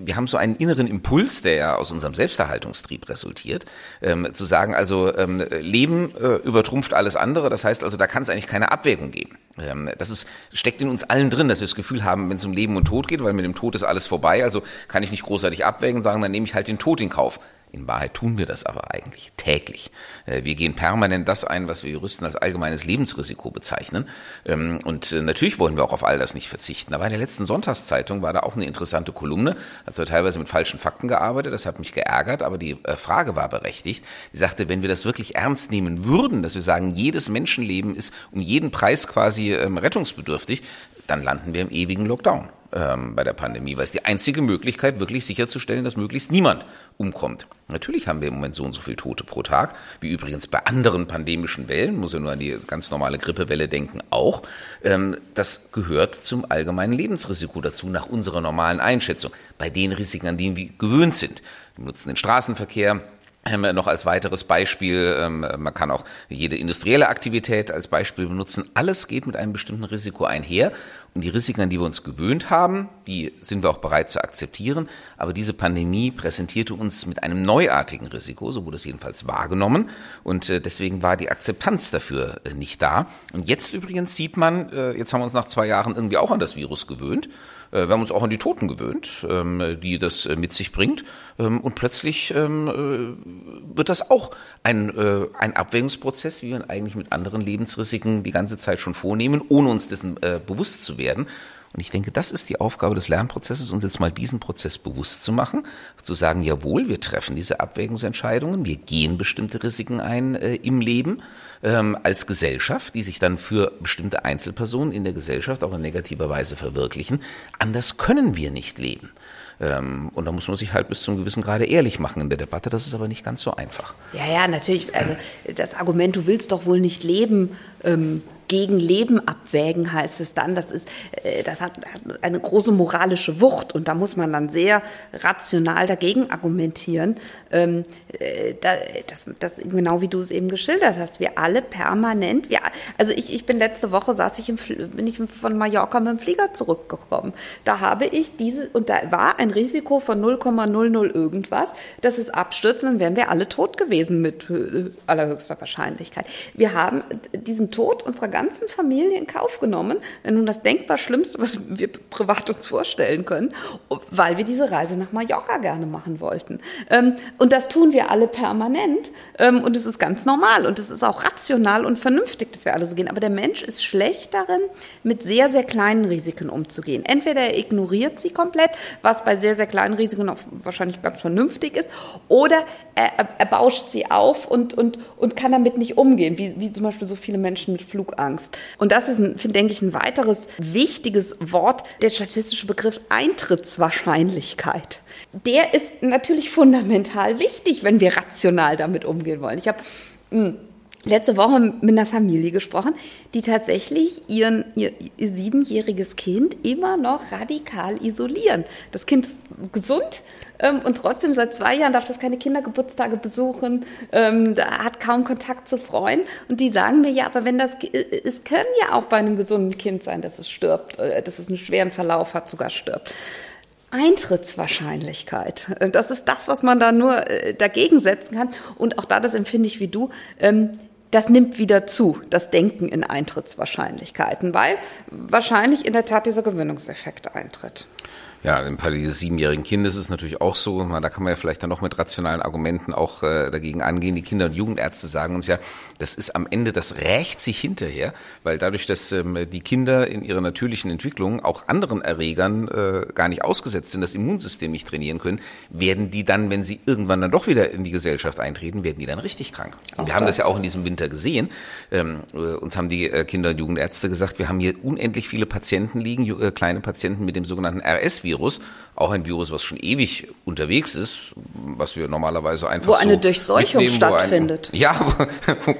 wir haben so einen inneren Impuls, der ja aus unserem Selbsterhaltungstrieb resultiert, ähm, zu sagen, also ähm, Leben äh, übertrumpft alles andere, das heißt also, da kann es eigentlich keine Abwägung geben. Ähm, das ist, steckt in uns allen drin, dass wir das Gefühl haben, wenn es um Leben und Tod geht, weil mit dem Tod ist alles vorbei, also kann ich nicht großartig abwägen sagen, dann nehme ich halt den Tod in Kauf. In Wahrheit tun wir das aber eigentlich täglich. Äh, wir gehen permanent das ein, was wir Juristen als allgemeines Lebensrisiko bezeichnen. Ähm, und äh, natürlich wollen wir auch auf all das nicht verzichten. Aber in der letzten Sonntagszeitung war da auch eine interessante Kolumne, hat zwar teilweise mit falschen Fakten gearbeitet, das hat mich geärgert, aber die äh, Frage war berechtigt. Die sagte, wenn wir das wirklich ernst nehmen würden, dass wir sagen, jedes Menschenleben ist um jeden Preis quasi ähm, rettungsbedürftig, dann landen wir im ewigen Lockdown ähm, bei der Pandemie, weil es die einzige Möglichkeit, wirklich sicherzustellen, dass möglichst niemand umkommt. Natürlich haben wir im Moment so und so viele Tote pro Tag, wie übrigens bei anderen pandemischen Wellen, muss ja nur an die ganz normale Grippewelle denken, auch. Ähm, das gehört zum allgemeinen Lebensrisiko dazu, nach unserer normalen Einschätzung, bei den Risiken, an denen wir gewöhnt sind. Wir nutzen den Straßenverkehr, ähm, noch als weiteres Beispiel, ähm, man kann auch jede industrielle Aktivität als Beispiel benutzen. Alles geht mit einem bestimmten Risiko einher. Und die Risiken, an die wir uns gewöhnt haben, die sind wir auch bereit zu akzeptieren. Aber diese Pandemie präsentierte uns mit einem neuartigen Risiko, so wurde es jedenfalls wahrgenommen. Und äh, deswegen war die Akzeptanz dafür äh, nicht da. Und jetzt übrigens sieht man, äh, jetzt haben wir uns nach zwei Jahren irgendwie auch an das Virus gewöhnt. Wir haben uns auch an die Toten gewöhnt, ähm, die das mit sich bringt. Ähm, und plötzlich ähm, wird das auch ein, ein Abwägungsprozess, wie wir ihn eigentlich mit anderen Lebensrisiken die ganze Zeit schon vornehmen, ohne uns dessen bewusst zu werden. Und ich denke, das ist die Aufgabe des Lernprozesses, uns jetzt mal diesen Prozess bewusst zu machen, zu sagen, jawohl, wir treffen diese Abwägungsentscheidungen, wir gehen bestimmte Risiken ein äh, im Leben ähm, als Gesellschaft, die sich dann für bestimmte Einzelpersonen in der Gesellschaft auch in negativer Weise verwirklichen. Anders können wir nicht leben. Ähm, und da muss man sich halt bis zum gewissen Grade ehrlich machen in der Debatte. Das ist aber nicht ganz so einfach. Ja, ja, natürlich. Also das Argument, du willst doch wohl nicht leben, ähm, gegen Leben abwägen, heißt es dann. Das ist, äh, das hat eine große moralische Wucht und da muss man dann sehr rational dagegen argumentieren. Ähm, äh, das, das, genau wie du es eben geschildert hast. Wir alle permanent, wir, also ich, ich bin letzte Woche saß ich im, bin ich von Mallorca mit dem Flieger zurückgekommen. Da habe ich diese, und da war ein Risiko von 0,00 irgendwas, dass es abstürzt, dann wären wir alle tot gewesen mit äh, allerhöchster Wahrscheinlichkeit. Wir haben diesen Tod unserer ganzen Familie in Kauf genommen, wenn nun das denkbar Schlimmste, was wir privat uns vorstellen können, weil wir diese Reise nach Mallorca gerne machen wollten. Ähm, und das tun wir alle permanent ähm, und es ist ganz normal und es ist auch rational und vernünftig, dass wir alle so gehen. Aber der Mensch ist schlecht darin, mit sehr, sehr kleinen Risiken umzugehen. Entweder er ignoriert sie komplett, was bei sehr, sehr kleinen Risiken auch wahrscheinlich ganz vernünftig ist, oder er, er bauscht sie auf und, und, und kann damit nicht umgehen, wie, wie zum Beispiel so viele Menschen mit Flugangst. Angst. Und das ist, denke ich, ein weiteres wichtiges Wort, der statistische Begriff Eintrittswahrscheinlichkeit. Der ist natürlich fundamental wichtig, wenn wir rational damit umgehen wollen. Ich habe hm, letzte Woche mit einer Familie gesprochen, die tatsächlich ihren, ihr, ihr siebenjähriges Kind immer noch radikal isolieren. Das Kind ist gesund, ähm, und trotzdem seit zwei Jahren darf das keine Kindergeburtstage besuchen, ähm, hat kaum Kontakt zu Freunden. Und die sagen mir, ja, aber wenn das, es können ja auch bei einem gesunden Kind sein, dass es stirbt, äh, dass es einen schweren Verlauf hat, sogar stirbt. Eintrittswahrscheinlichkeit. Äh, das ist das, was man da nur äh, dagegen setzen kann. Und auch da, das empfinde ich wie du, ähm, das nimmt wieder zu, das Denken in Eintrittswahrscheinlichkeiten, weil wahrscheinlich in der Tat dieser Gewöhnungseffekt eintritt. Ja, im Fall dieses siebenjährigen Kindes ist es natürlich auch so, da kann man ja vielleicht dann noch mit rationalen Argumenten auch äh, dagegen angehen. Die Kinder- und Jugendärzte sagen uns ja, das ist am Ende, das rächt sich hinterher, weil dadurch, dass ähm, die Kinder in ihrer natürlichen Entwicklung auch anderen Erregern äh, gar nicht ausgesetzt sind, das Immunsystem nicht trainieren können, werden die dann, wenn sie irgendwann dann doch wieder in die Gesellschaft eintreten, werden die dann richtig krank. Und wir haben das ja auch in diesem Winter gesehen. Ähm, äh, uns haben die äh, Kinder- und Jugendärzte gesagt, wir haben hier unendlich viele Patienten liegen, äh, kleine Patienten mit dem sogenannten RS Virus, auch ein Virus, was schon ewig unterwegs ist, was wir normalerweise einfach wo eine so Durchseuchung stattfindet. Ein, ja,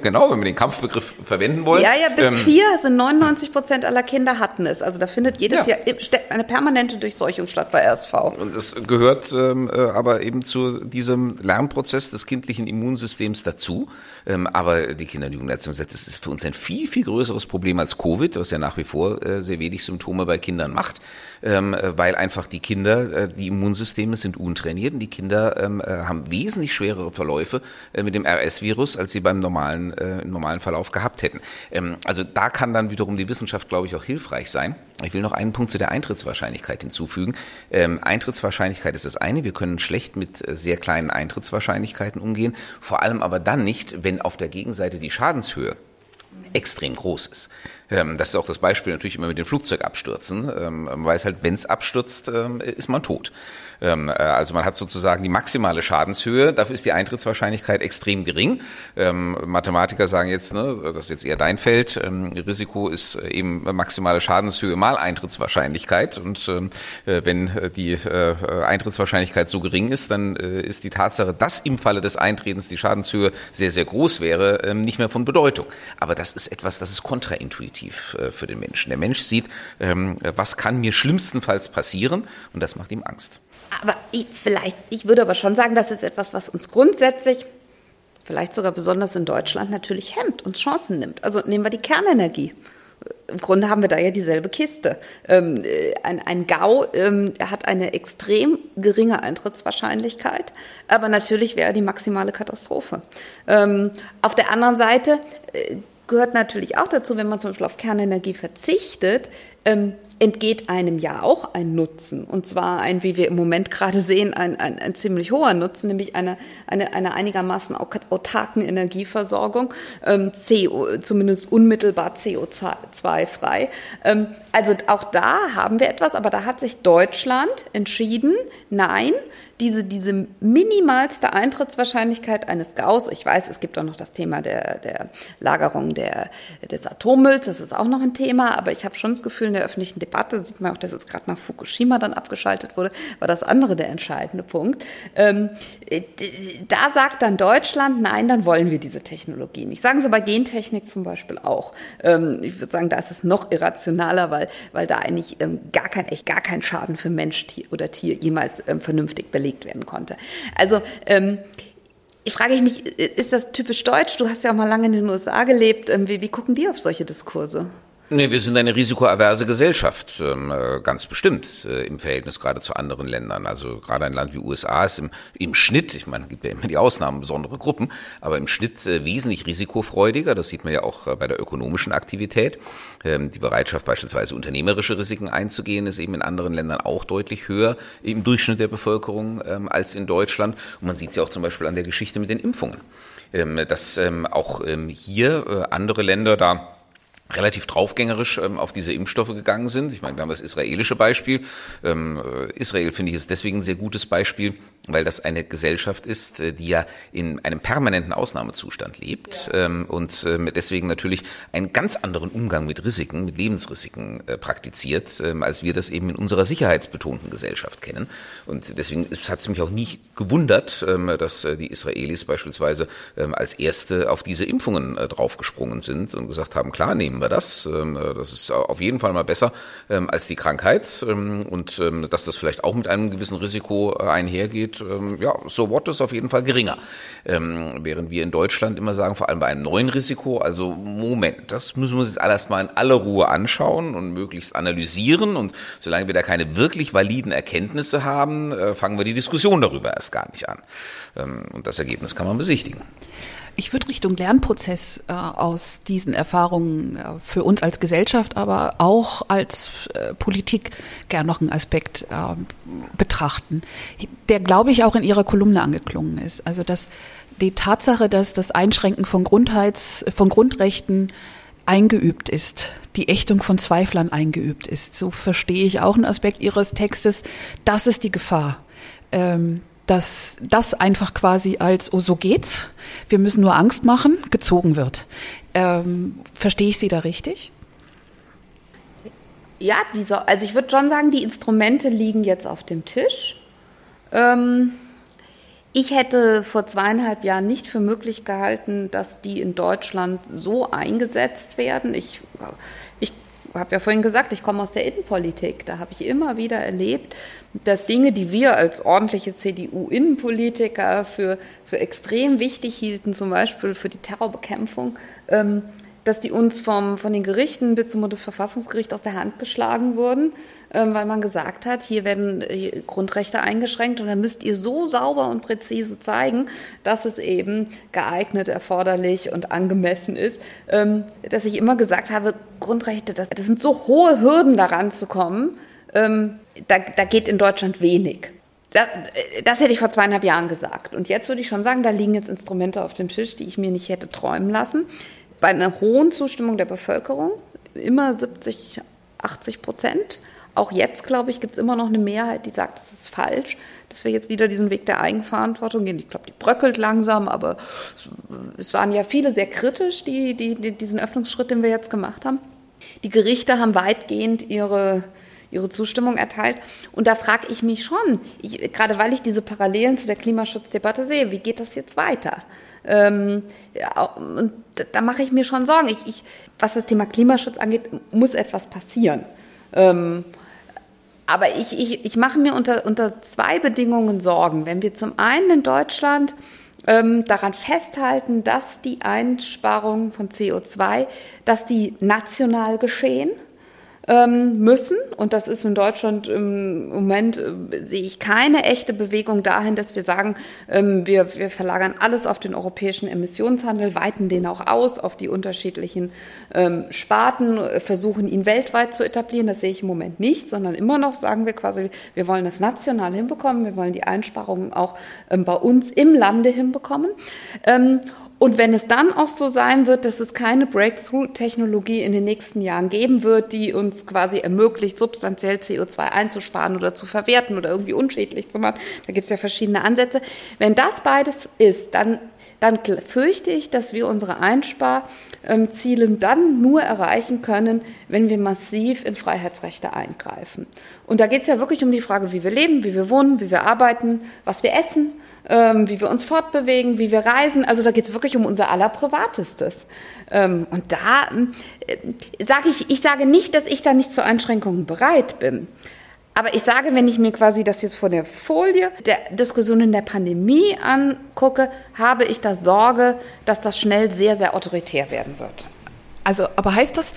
genau, wenn wir den Kampfbegriff verwenden wollen. Ja, ja, bis ähm, vier sind 99 Prozent aller Kinder hatten es. Also da findet jedes ja. Jahr eine permanente Durchseuchung statt bei RSV. Und das gehört ähm, äh, aber eben zu diesem Lernprozess des kindlichen Immunsystems dazu. Ähm, aber die Kinder- und Jugendärzte haben gesagt, das ist für uns ein viel, viel größeres Problem als Covid, was ja nach wie vor äh, sehr wenig Symptome bei Kindern macht, ähm, äh, weil einfach die Kinder, äh, die Immunsysteme sind untrainiert und die Kinder ähm, äh, haben wesentlich schwerere Verläufe äh, mit dem RS-Virus, als sie beim normalen, äh, normalen Verlauf gehabt hätten. Ähm, also da kann dann wiederum die Wissenschaft, glaube ich, auch hilfreich sein. Ich will noch einen Punkt zu der Eintrittswahrscheinlichkeit hinzufügen. Ähm, Eintrittswahrscheinlichkeit ist das eine. Wir können schlecht mit äh, sehr kleinen Eintrittswahrscheinlichkeiten umgehen. Vor allem aber dann nicht, wenn auf der Gegenseite die Schadenshöhe extrem groß ist. Ähm, das ist auch das Beispiel natürlich immer mit den Flugzeugabstürzen. Ähm, man weiß halt, wenn es abstürzt, ähm, ist man tot. Äh, also man hat sozusagen die maximale Schadenshöhe, dafür ist die Eintrittswahrscheinlichkeit extrem gering. Mathematiker sagen jetzt, ne, das ist jetzt eher dein Feld, Risiko ist äh, eben maximale Schadenshöhe mal Eintrittswahrscheinlichkeit und äh, wenn die Eintrittswahrscheinlichkeit so gering ist, dann ist die Tatsache, dass im Falle des Eintretens die Schadenshöhe sehr, sehr groß wäre, nicht mehr von Bedeutung. Aber das ist etwas, das ist kontraintuitiv für den Menschen. Der Mensch sieht, was kann mir schlimmstenfalls passieren und das macht ihm Angst. Aber ich, vielleicht, ich würde aber schon sagen, das ist etwas, was uns grundsätzlich, vielleicht sogar besonders in Deutschland, natürlich hemmt, uns Chancen nimmt. Also nehmen wir die Kernenergie. Im Grunde haben wir da ja dieselbe Kiste. Ähm, äh, ein, ein GAU ähm, hat eine extrem geringe Eintrittswahrscheinlichkeit, aber natürlich wäre die maximale Katastrophe. Ähm, auf der anderen Seite äh, gehört natürlich auch dazu, wenn man zum Beispiel auf Kernenergie verzichtet, ähm, entgeht einem ja auch ein Nutzen. Und zwar ein, wie wir im Moment gerade sehen, ein, ein, ein ziemlich hoher Nutzen, nämlich eine, eine, eine einigermaßen autarken Energieversorgung, ähm, CO, zumindest unmittelbar CO2-frei. Ähm, also auch da haben wir etwas, aber da hat sich Deutschland entschieden, nein, diese, diese minimalste Eintrittswahrscheinlichkeit eines Gauss, ich weiß, es gibt auch noch das Thema der, der Lagerung der, des Atommülls, das ist auch noch ein Thema, aber ich habe schon das Gefühl, in der öffentlichen Debatte, sieht man auch, dass es gerade nach Fukushima dann abgeschaltet wurde, war das andere der entscheidende Punkt. Ähm, da sagt dann Deutschland, nein, dann wollen wir diese Technologie nicht. Sagen Sie bei Gentechnik zum Beispiel auch. Ähm, ich würde sagen, da ist es noch irrationaler, weil, weil da eigentlich ähm, gar kein, echt gar kein Schaden für Mensch oder Tier jemals ähm, vernünftig belegt werden konnte. Also ähm, ich frage ich mich, ist das typisch deutsch? Du hast ja auch mal lange in den USA gelebt. Ähm, wie, wie gucken die auf solche Diskurse? Nee, wir sind eine risikoaverse Gesellschaft, ähm, äh, ganz bestimmt äh, im Verhältnis gerade zu anderen Ländern. Also gerade ein Land wie USA ist im, im Schnitt, ich meine, es gibt ja immer die Ausnahmen, besondere Gruppen, aber im Schnitt äh, wesentlich risikofreudiger. Das sieht man ja auch bei der ökonomischen Aktivität. Ähm, die Bereitschaft beispielsweise unternehmerische Risiken einzugehen ist eben in anderen Ländern auch deutlich höher im Durchschnitt der Bevölkerung ähm, als in Deutschland. Und man sieht es ja auch zum Beispiel an der Geschichte mit den Impfungen, dass auch hier andere Länder da relativ draufgängerisch ähm, auf diese Impfstoffe gegangen sind. Ich meine, wir haben das israelische Beispiel. Ähm, äh, Israel finde ich ist deswegen ein sehr gutes Beispiel, weil das eine Gesellschaft ist, äh, die ja in einem permanenten Ausnahmezustand lebt ja. ähm, und äh, deswegen natürlich einen ganz anderen Umgang mit Risiken, mit Lebensrisiken äh, praktiziert, ähm, als wir das eben in unserer sicherheitsbetonten Gesellschaft kennen. Und deswegen hat es mich auch nie gewundert, ähm, dass äh, die Israelis beispielsweise ähm, als erste auf diese Impfungen äh, draufgesprungen sind und gesagt haben, klar, nehmen nehmen wir das. Ähm, äh, das ist auf jeden Fall mal besser ähm, als die Krankheit ähm, und dass das vielleicht auch mit einem gewissen Risiko äh, einhergeht. Ja, so what ist auf jeden Fall geringer. Während wir in Deutschland immer sagen, vor allem bei einem neuen Risiko, also Moment, das müssen wir uns jetzt alles mal in aller Ruhe anschauen und möglichst analysieren und solange wir da keine wirklich validen Erkenntnisse haben, äh, fangen wir die Diskussion darüber erst gar nicht an. Und das Ergebnis kann man besichtigen. Ich würde Richtung Lernprozess äh, aus diesen Erfahrungen äh, für uns als Gesellschaft, aber auch als äh, Politik gern noch einen Aspekt äh, betrachten, der, glaube ich, auch in Ihrer Kolumne angeklungen ist. Also dass die Tatsache, dass das Einschränken von, Grundheits, von Grundrechten eingeübt ist, die Ächtung von Zweiflern eingeübt ist. So verstehe ich auch einen Aspekt Ihres Textes. Das ist die Gefahr. Ähm, dass das einfach quasi als, oh, so geht's, wir müssen nur Angst machen, gezogen wird. Ähm, verstehe ich Sie da richtig? Ja, diese, also ich würde schon sagen, die Instrumente liegen jetzt auf dem Tisch. Ähm, ich hätte vor zweieinhalb Jahren nicht für möglich gehalten, dass die in Deutschland so eingesetzt werden. Ich, ich habe ja vorhin gesagt, ich komme aus der Innenpolitik. Da habe ich immer wieder erlebt, dass Dinge, die wir als ordentliche CDU-Innenpolitiker für, für extrem wichtig hielten, zum Beispiel für die Terrorbekämpfung, ähm, dass die uns vom, von den Gerichten bis zum Bundesverfassungsgericht aus der Hand geschlagen wurden, ähm, weil man gesagt hat, hier werden äh, Grundrechte eingeschränkt und dann müsst ihr so sauber und präzise zeigen, dass es eben geeignet, erforderlich und angemessen ist, ähm, dass ich immer gesagt habe, Grundrechte, das, das sind so hohe Hürden daran zu kommen, ähm, da, da geht in Deutschland wenig. Das, das, hätte ich vor zweieinhalb Jahren gesagt. Und jetzt würde ich schon sagen, da liegen jetzt Instrumente auf dem Tisch, die ich mir nicht hätte träumen lassen bei einer hohen Zustimmung der Bevölkerung, immer 70, 80 Prozent. Auch jetzt, glaube ich, gibt es immer noch eine Mehrheit, die sagt, das ist falsch, dass wir jetzt wieder diesen Weg der Eigenverantwortung gehen. Ich glaube, die bröckelt langsam, aber es waren ja viele sehr kritisch, die, die, die, diesen Öffnungsschritt, den wir jetzt gemacht haben. Die Gerichte haben weitgehend ihre, ihre Zustimmung erteilt. Und da frage ich mich schon, ich, gerade weil ich diese Parallelen zu der Klimaschutzdebatte sehe, wie geht das jetzt weiter? Ähm, ja, und da mache ich mir schon Sorgen. Ich, ich, was das Thema Klimaschutz angeht, muss etwas passieren. Ähm, aber ich, ich, ich mache mir unter, unter zwei Bedingungen Sorgen. Wenn wir zum einen in Deutschland ähm, daran festhalten, dass die Einsparungen von CO2, dass die national geschehen, ähm, müssen. Und das ist in Deutschland im Moment, äh, sehe ich keine echte Bewegung dahin, dass wir sagen, ähm, wir, wir verlagern alles auf den europäischen Emissionshandel, weiten den auch aus auf die unterschiedlichen ähm, Sparten, äh, versuchen ihn weltweit zu etablieren. Das sehe ich im Moment nicht, sondern immer noch sagen wir quasi, wir wollen das national hinbekommen, wir wollen die Einsparungen auch ähm, bei uns im Lande hinbekommen. Und wenn es dann auch so sein wird, dass es keine Breakthrough-Technologie in den nächsten Jahren geben wird, die uns quasi ermöglicht, substanziell CO2 einzusparen oder zu verwerten oder irgendwie unschädlich zu machen, da gibt es ja verschiedene Ansätze. Wenn das beides ist, dann dann fürchte ich, dass wir unsere Einsparziele dann nur erreichen können, wenn wir massiv in Freiheitsrechte eingreifen. Und da geht es ja wirklich um die Frage, wie wir leben, wie wir wohnen, wie wir arbeiten, was wir essen ähm, wie wir uns fortbewegen, wie wir reisen. Also da geht es wirklich um unser aller Privatestes. Ähm, und da äh, sage ich, ich sage nicht, dass ich da nicht zu Einschränkungen bereit bin. Aber ich sage, wenn ich mir quasi das jetzt von der Folie der Diskussion in der Pandemie angucke, habe ich da Sorge, dass das schnell sehr, sehr autoritär werden wird. Also, aber heißt das,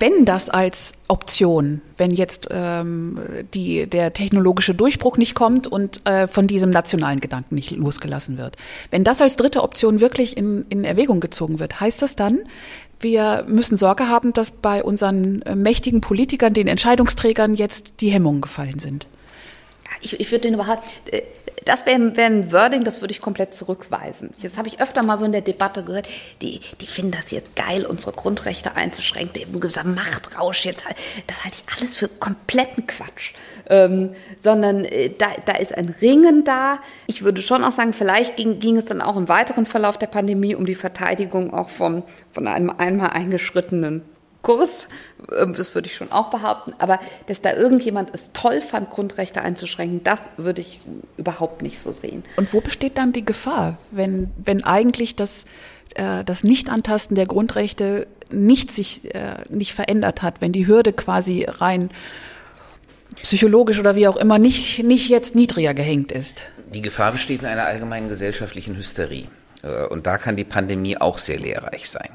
wenn das als Option, wenn jetzt ähm, die, der technologische Durchbruch nicht kommt und äh, von diesem nationalen Gedanken nicht losgelassen wird, wenn das als dritte Option wirklich in, in Erwägung gezogen wird, heißt das dann, wir müssen Sorge haben, dass bei unseren äh, mächtigen Politikern, den Entscheidungsträgern jetzt die Hemmungen gefallen sind? ich, ich würde den überhaupt, äh, das wäre wär ein Wording, das würde ich komplett zurückweisen. Das habe ich öfter mal so in der Debatte gehört. Die, die finden das jetzt geil, unsere Grundrechte einzuschränken. Eben so gesagt, Machtrausch jetzt. Das halte ich alles für kompletten Quatsch. Ähm, sondern äh, da, da ist ein Ringen da. Ich würde schon auch sagen, vielleicht ging, ging es dann auch im weiteren Verlauf der Pandemie um die Verteidigung auch vom, von einem einmal eingeschrittenen Kurs, ähm, das würde ich schon auch behaupten, aber dass da irgendjemand es toll fand, Grundrechte einzuschränken, das würde ich überhaupt nicht so sehen. Und wo besteht dann die Gefahr, wenn, wenn eigentlich das, äh, das Nichtantasten der Grundrechte nicht sich äh, nicht verändert hat, wenn die Hürde quasi rein psychologisch oder wie auch immer nicht, nicht jetzt niedriger gehängt ist? Die Gefahr besteht in einer allgemeinen gesellschaftlichen Hysterie. Äh, und da kann die Pandemie auch sehr lehrreich sein.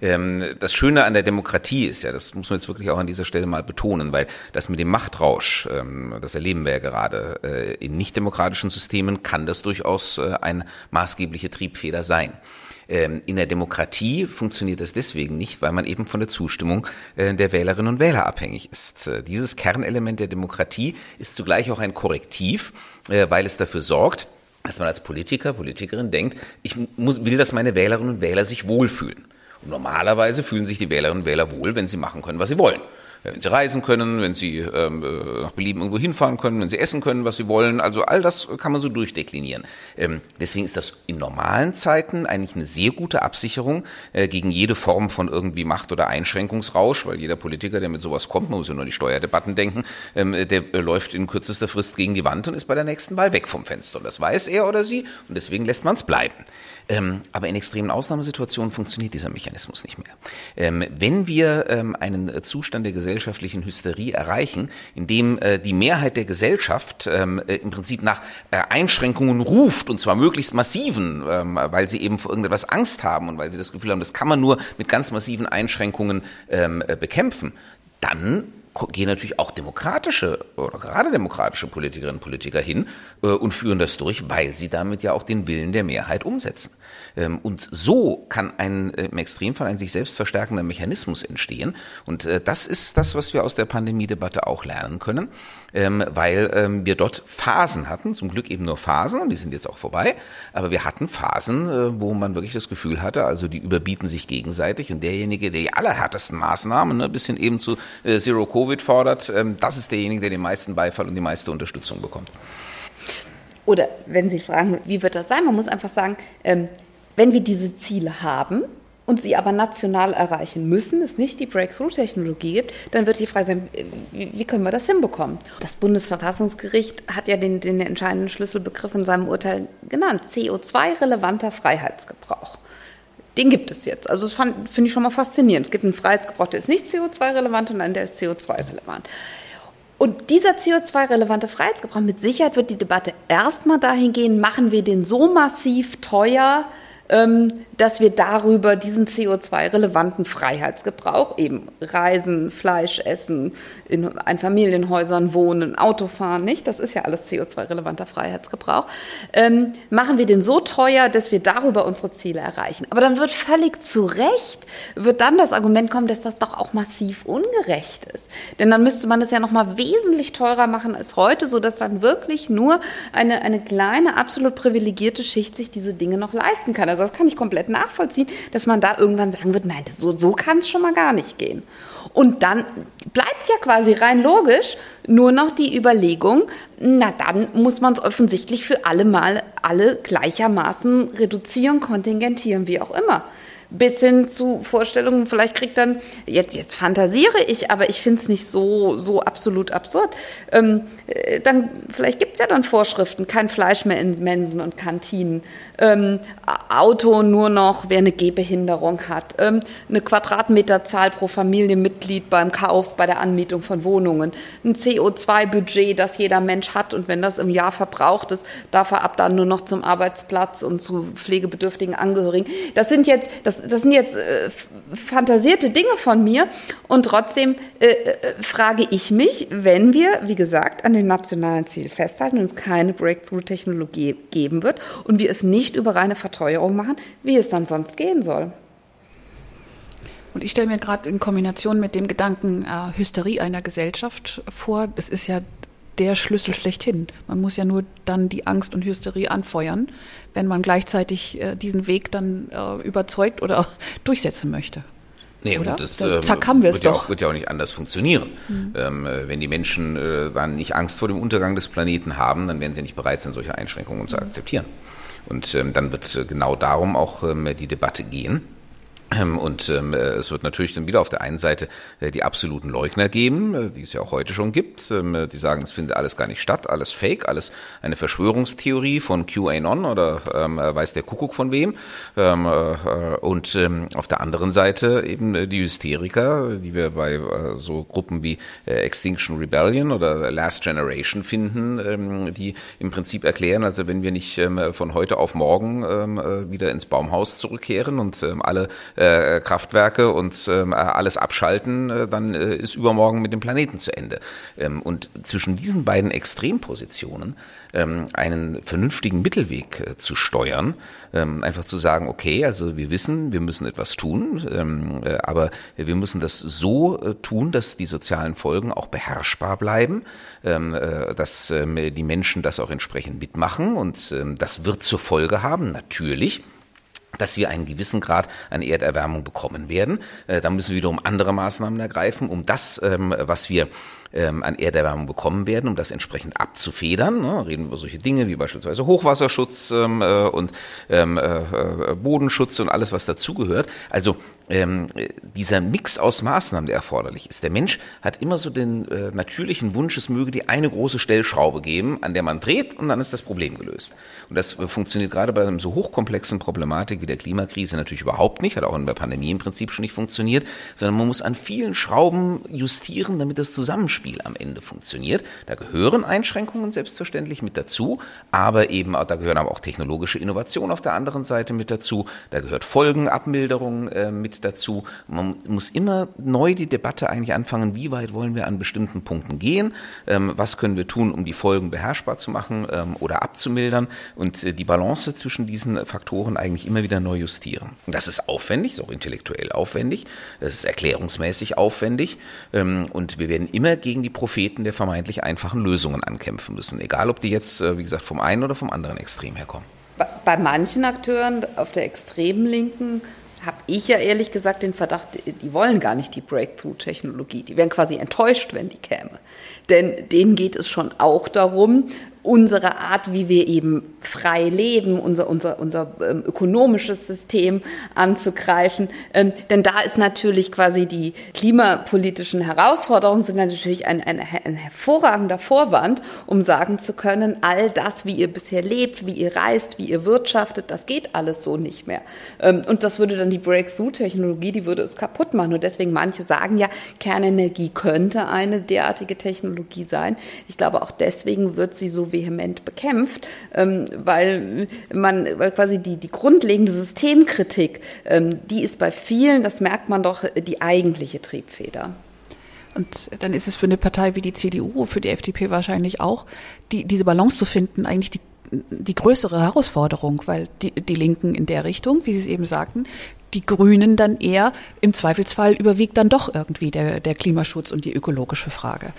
Ähm, das Schöne an der Demokratie ist ja, das muss man jetzt wirklich auch an dieser Stelle mal betonen, weil das mit dem Machtrausch, ähm, das erleben wir ja gerade, äh, in nichtdemokratischen Systemen kann das durchaus äh, ein maßgebliche Triebfeder sein. Ähm, in der Demokratie funktioniert das deswegen nicht, weil man eben von der Zustimmung äh, der Wählerinnen und Wähler abhängig ist. Dieses Kernelement der Demokratie ist zugleich auch ein Korrektiv, weil es dafür sorgt, dass man als Politiker, Politikerin denkt, ich muss, will, dass meine Wählerinnen und Wähler sich wohlfühlen. Und normalerweise fühlen sich die Wählerinnen und Wähler wohl, wenn sie machen können, was sie wollen wenn sie reisen können, wenn sie ähm, äh, nach Belieben irgendwo hinfahren können, wenn sie essen können, was sie wollen. Also all das kann man so durchdeklinieren. Ähm, deswegen ist das in normalen Zeiten eigentlich eine sehr gute Absicherung äh, gegen jede Form von irgendwie Macht- oder Einschränkungsrausch, weil jeder Politiker, der mit sowas kommt, man muss ja nur die Steuerdebatten denken, ähm, der äh, läuft in kürzester Frist gegen die Wand und ist bei der nächsten Wahl weg vom Fenster. Und das weiß er oder sie und deswegen lässt man es bleiben. Ähm, aber in extremen Ausnahmesituationen funktioniert dieser Mechanismus nicht mehr. Ähm, wenn wir ähm, einen Zustand der Gesellschaft gesellschaftlichen Hysterie erreichen, indem äh, die Mehrheit der Gesellschaft ähm, äh, im Prinzip nach äh, Einschränkungen ruft, und zwar möglichst massiven, ähm, weil sie eben vor irgendetwas Angst haben und weil sie das Gefühl haben, das kann man nur mit ganz massiven Einschränkungen ähm, äh, bekämpfen, dann gehen natürlich auch demokratische oder gerade demokratische Politikerinnen und Politiker hin äh, und führen das durch, weil sie damit ja auch den Willen der Mehrheit umsetzen. Ähm, und so kann ein äh, im Extremfall ein sich selbst verstärkender Mechanismus entstehen. Und äh, das ist das, was wir aus der Pandemiedebatte auch lernen können, ähm, weil ähm, wir dort Phasen hatten, zum Glück eben nur Phasen, und die sind jetzt auch vorbei, aber wir hatten Phasen, äh, wo man wirklich das Gefühl hatte, also die überbieten sich gegenseitig und derjenige, der die allerhärtesten Maßnahmen, ne, bis hin eben zu Zero Covid fordert, das ist derjenige, der den meisten Beifall und die meiste Unterstützung bekommt. Oder wenn Sie fragen, wie wird das sein? Man muss einfach sagen, wenn wir diese Ziele haben und sie aber national erreichen müssen, es nicht die Breakthrough-Technologie gibt, dann wird die Frage sein, wie können wir das hinbekommen? Das Bundesverfassungsgericht hat ja den, den entscheidenden Schlüsselbegriff in seinem Urteil genannt, CO2-relevanter Freiheitsgebrauch. Den gibt es jetzt. Also das finde ich schon mal faszinierend. Es gibt einen Freiheitsgebrauch, der ist nicht CO2-relevant und einen, der ist CO2-relevant. Und dieser CO2-relevante Freiheitsgebrauch, mit Sicherheit wird die Debatte erstmal dahin gehen, machen wir den so massiv teuer, dass wir darüber diesen CO2-relevanten Freiheitsgebrauch, eben Reisen, Fleisch essen, in Einfamilienhäusern wohnen, Autofahren, nicht? Das ist ja alles CO2-relevanter Freiheitsgebrauch. Ähm, machen wir den so teuer, dass wir darüber unsere Ziele erreichen. Aber dann wird völlig zu Recht, wird dann das Argument kommen, dass das doch auch massiv ungerecht ist. Denn dann müsste man es ja nochmal wesentlich teurer machen als heute, sodass dann wirklich nur eine, eine kleine, absolut privilegierte Schicht sich diese Dinge noch leisten kann. Also das kann ich komplett nachvollziehen, dass man da irgendwann sagen wird, nein, so, so kann es schon mal gar nicht gehen. Und dann bleibt ja quasi rein logisch nur noch die Überlegung, na dann muss man es offensichtlich für alle mal alle gleichermaßen reduzieren, kontingentieren, wie auch immer bis hin zu Vorstellungen, vielleicht kriegt dann, jetzt, jetzt fantasiere ich, aber ich finde es nicht so, so absolut absurd, ähm, äh, dann, vielleicht gibt es ja dann Vorschriften, kein Fleisch mehr in Mensen und Kantinen, ähm, Auto nur noch, wer eine Gehbehinderung hat, ähm, eine Quadratmeterzahl pro Familienmitglied beim Kauf, bei der Anmietung von Wohnungen, ein CO2-Budget, das jeder Mensch hat. Und wenn das im Jahr verbraucht ist, darf er ab dann nur noch zum Arbeitsplatz und zu pflegebedürftigen Angehörigen. Das sind jetzt, das das, sind jetzt äh, fantasierte Dinge von mir. Und trotzdem äh, äh, frage ich mich, wenn wir, wie gesagt, an dem nationalen Ziel festhalten und es keine Breakthrough-Technologie geben wird und wir es nicht über reine Verteuerung machen, wie es dann sonst gehen soll. Und ich stelle mir gerade in Kombination mit dem Gedanken äh, Hysterie einer Gesellschaft vor, es ist ja der Schlüssel schlechthin. Man muss ja nur dann die Angst und Hysterie anfeuern, wenn man gleichzeitig äh, diesen Weg dann äh, überzeugt oder durchsetzen möchte. Nee, Oder? und das dann, zack, haben wir wird, ja auch, wird ja auch nicht anders funktionieren. Mhm. Ähm, äh, wenn die Menschen äh, dann nicht Angst vor dem Untergang des Planeten haben, dann werden sie nicht bereit sein, solche Einschränkungen mhm. zu akzeptieren. Und ähm, dann wird äh, genau darum auch ähm, die Debatte gehen. Ähm, und ähm, äh, es wird natürlich dann wieder auf der einen Seite äh, die absoluten Leugner geben, äh, die es ja auch heute schon gibt. Ähm, äh, die sagen, es findet alles gar nicht statt, alles Fake, alles eine Verschwörungstheorie von QAnon oder ähm, äh, weiß der Kuckuck von wem. Ähm, äh, und ähm, auf der anderen Seite eben äh, die Hysteriker, die wir bei äh, so Gruppen wie äh, Extinction Rebellion oder Last Generation finden, ähm, die im Prinzip erklären, also wenn wir nicht ähm, von heute auf morgen ähm, äh, wieder ins Baumhaus zurückkehren und ähm, alle äh, Kraftwerke und ähm, alles abschalten, äh, dann äh, ist übermorgen mit dem Planeten zu Ende. Ähm, und zwischen diesen beiden Extrempositionen ähm, einen vernünftigen Mittelweg äh, zu steuern, ähm, einfach zu sagen, okay, also wir wissen, wir müssen etwas tun, ähm, äh, aber wir müssen das so äh, tun, dass die sozialen Folgen auch beherrschbar bleiben, ähm, äh, dass ähm, die Menschen das auch entsprechend mitmachen und ähm, das wird zur Folge haben, natürlich, dass wir einen gewissen Grad an Erderwärmung bekommen werden. Äh, da müssen wir wiederum andere Maßnahmen ergreifen, um das, ähm, was wir ähm, an Erderwärmung bekommen werden, um das entsprechend abzufedern. Ne? Reden wir über solche Dinge wie beispielsweise Hochwasserschutz ähm, äh, und ähm, äh, Bodenschutz und alles, was dazugehört. Also ähm, dieser Mix aus Maßnahmen, der erforderlich ist. Der Mensch hat immer so den äh, natürlichen Wunsch, es möge die eine große Stellschraube geben, an der man dreht und dann ist das Problem gelöst. Und das äh, funktioniert gerade bei einem so hochkomplexen Problematik wie der Klimakrise natürlich überhaupt nicht, hat auch in der Pandemie im Prinzip schon nicht funktioniert, sondern man muss an vielen Schrauben justieren, damit das Zusammenspiel am Ende funktioniert. Da gehören Einschränkungen selbstverständlich mit dazu, aber eben da gehören aber auch technologische Innovationen auf der anderen Seite mit dazu, da gehört Folgenabmilderung äh, mit dazu. Man muss immer neu die Debatte eigentlich anfangen, wie weit wollen wir an bestimmten Punkten gehen, ähm, was können wir tun, um die Folgen beherrschbar zu machen ähm, oder abzumildern und äh, die Balance zwischen diesen Faktoren eigentlich immer wieder neu justieren. Das ist aufwendig, ist auch intellektuell aufwendig, das ist erklärungsmäßig aufwendig ähm, und wir werden immer gegen die Propheten der vermeintlich einfachen Lösungen ankämpfen müssen, egal ob die jetzt, äh, wie gesagt, vom einen oder vom anderen Extrem herkommen. Bei manchen Akteuren auf der extremen Linken habe ich ja ehrlich gesagt den Verdacht, die wollen gar nicht die Breakthrough-Technologie. Die wären quasi enttäuscht, wenn die käme. Denn denen geht es schon auch darum, unsere Art, wie wir eben frei leben, unser, unser, unser ähm, ökonomisches System anzugreifen. Ähm, denn da ist natürlich quasi die klimapolitischen Herausforderungen sind natürlich ein, ein, ein hervorragender Vorwand, um sagen zu können, all das, wie ihr bisher lebt, wie ihr reist, wie ihr wirtschaftet, das geht alles so nicht mehr. Ähm, und das würde dann die Breakthrough-Technologie, die würde es kaputt machen. Und deswegen manche sagen ja, Kernenergie könnte eine derartige Technologie sein. Ich glaube, auch deswegen wird sie so vehement bekämpft, ähm, weil man, weil quasi die, die grundlegende Systemkritik, ähm, die ist bei vielen, das merkt man doch, die eigentliche Triebfeder. Und dann ist es für eine Partei wie die CDU, für die FDP wahrscheinlich auch, die, diese Balance zu finden, eigentlich die, die größere Herausforderung, weil die, die Linken in der Richtung, wie Sie es eben sagten, die Grünen dann eher im Zweifelsfall überwiegt dann doch irgendwie der, der Klimaschutz und die ökologische Frage.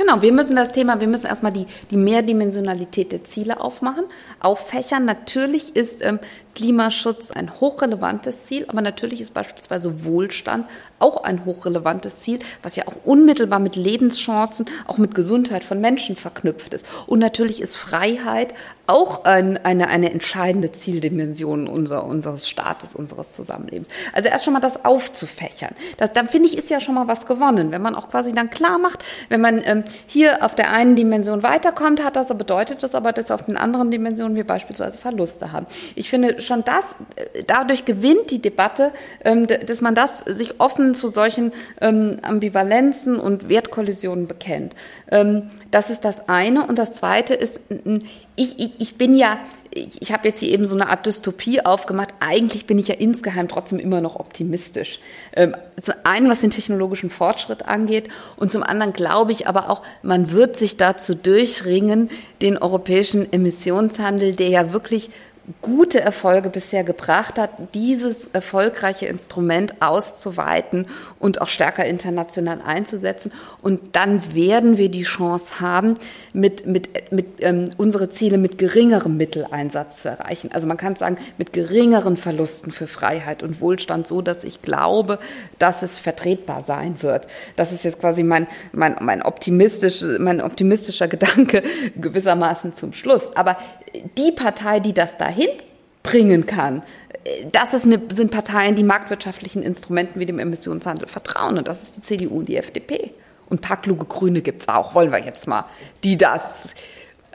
Genau, wir müssen das Thema, wir müssen erstmal die, die Mehrdimensionalität der Ziele aufmachen, auffächern. Natürlich ist ähm, Klimaschutz ein hochrelevantes Ziel, aber natürlich ist beispielsweise Wohlstand auch ein hochrelevantes Ziel, was ja auch unmittelbar mit Lebenschancen, auch mit Gesundheit von Menschen verknüpft ist. Und natürlich ist Freiheit auch ein, eine, eine entscheidende Zieldimension unser, unseres Staates, unseres Zusammenlebens. Also erst schon mal das aufzufächern. Das, dann finde ich, ist ja schon mal was gewonnen. Wenn man auch quasi dann klar macht, wenn man ähm, hier auf der einen Dimension weiterkommt, hat das, bedeutet das aber, dass auf den anderen Dimensionen wir beispielsweise Verluste haben. Ich finde schon das, äh, dadurch gewinnt die Debatte, ähm, dass man das sich offen zu solchen ähm, Ambivalenzen und Wertkollisionen bekennt. Ähm, das ist das eine. Und das zweite ist, ich, ich, ich bin ja, ich, ich habe jetzt hier eben so eine Art Dystopie aufgemacht. Eigentlich bin ich ja insgeheim trotzdem immer noch optimistisch. Ähm, zum einen, was den technologischen Fortschritt angeht und zum anderen glaube ich aber auch, man wird sich dazu durchringen, den europäischen Emissionshandel, der ja wirklich gute Erfolge bisher gebracht hat, dieses erfolgreiche Instrument auszuweiten und auch stärker international einzusetzen. Und dann werden wir die Chance haben, mit, mit, mit ähm, unsere Ziele mit geringerem Mitteleinsatz zu erreichen. Also man kann sagen, mit geringeren Verlusten für Freiheit und Wohlstand, so dass ich glaube, dass es vertretbar sein wird. Das ist jetzt quasi mein, mein, mein, optimistisch, mein optimistischer Gedanke gewissermaßen zum Schluss. Aber die Partei, die das dahin bringen kann, das ist eine, sind Parteien, die marktwirtschaftlichen Instrumenten wie dem Emissionshandel vertrauen. Und das ist die CDU und die FDP. Und ein paar kluge Grüne gibt es auch, wollen wir jetzt mal, die das.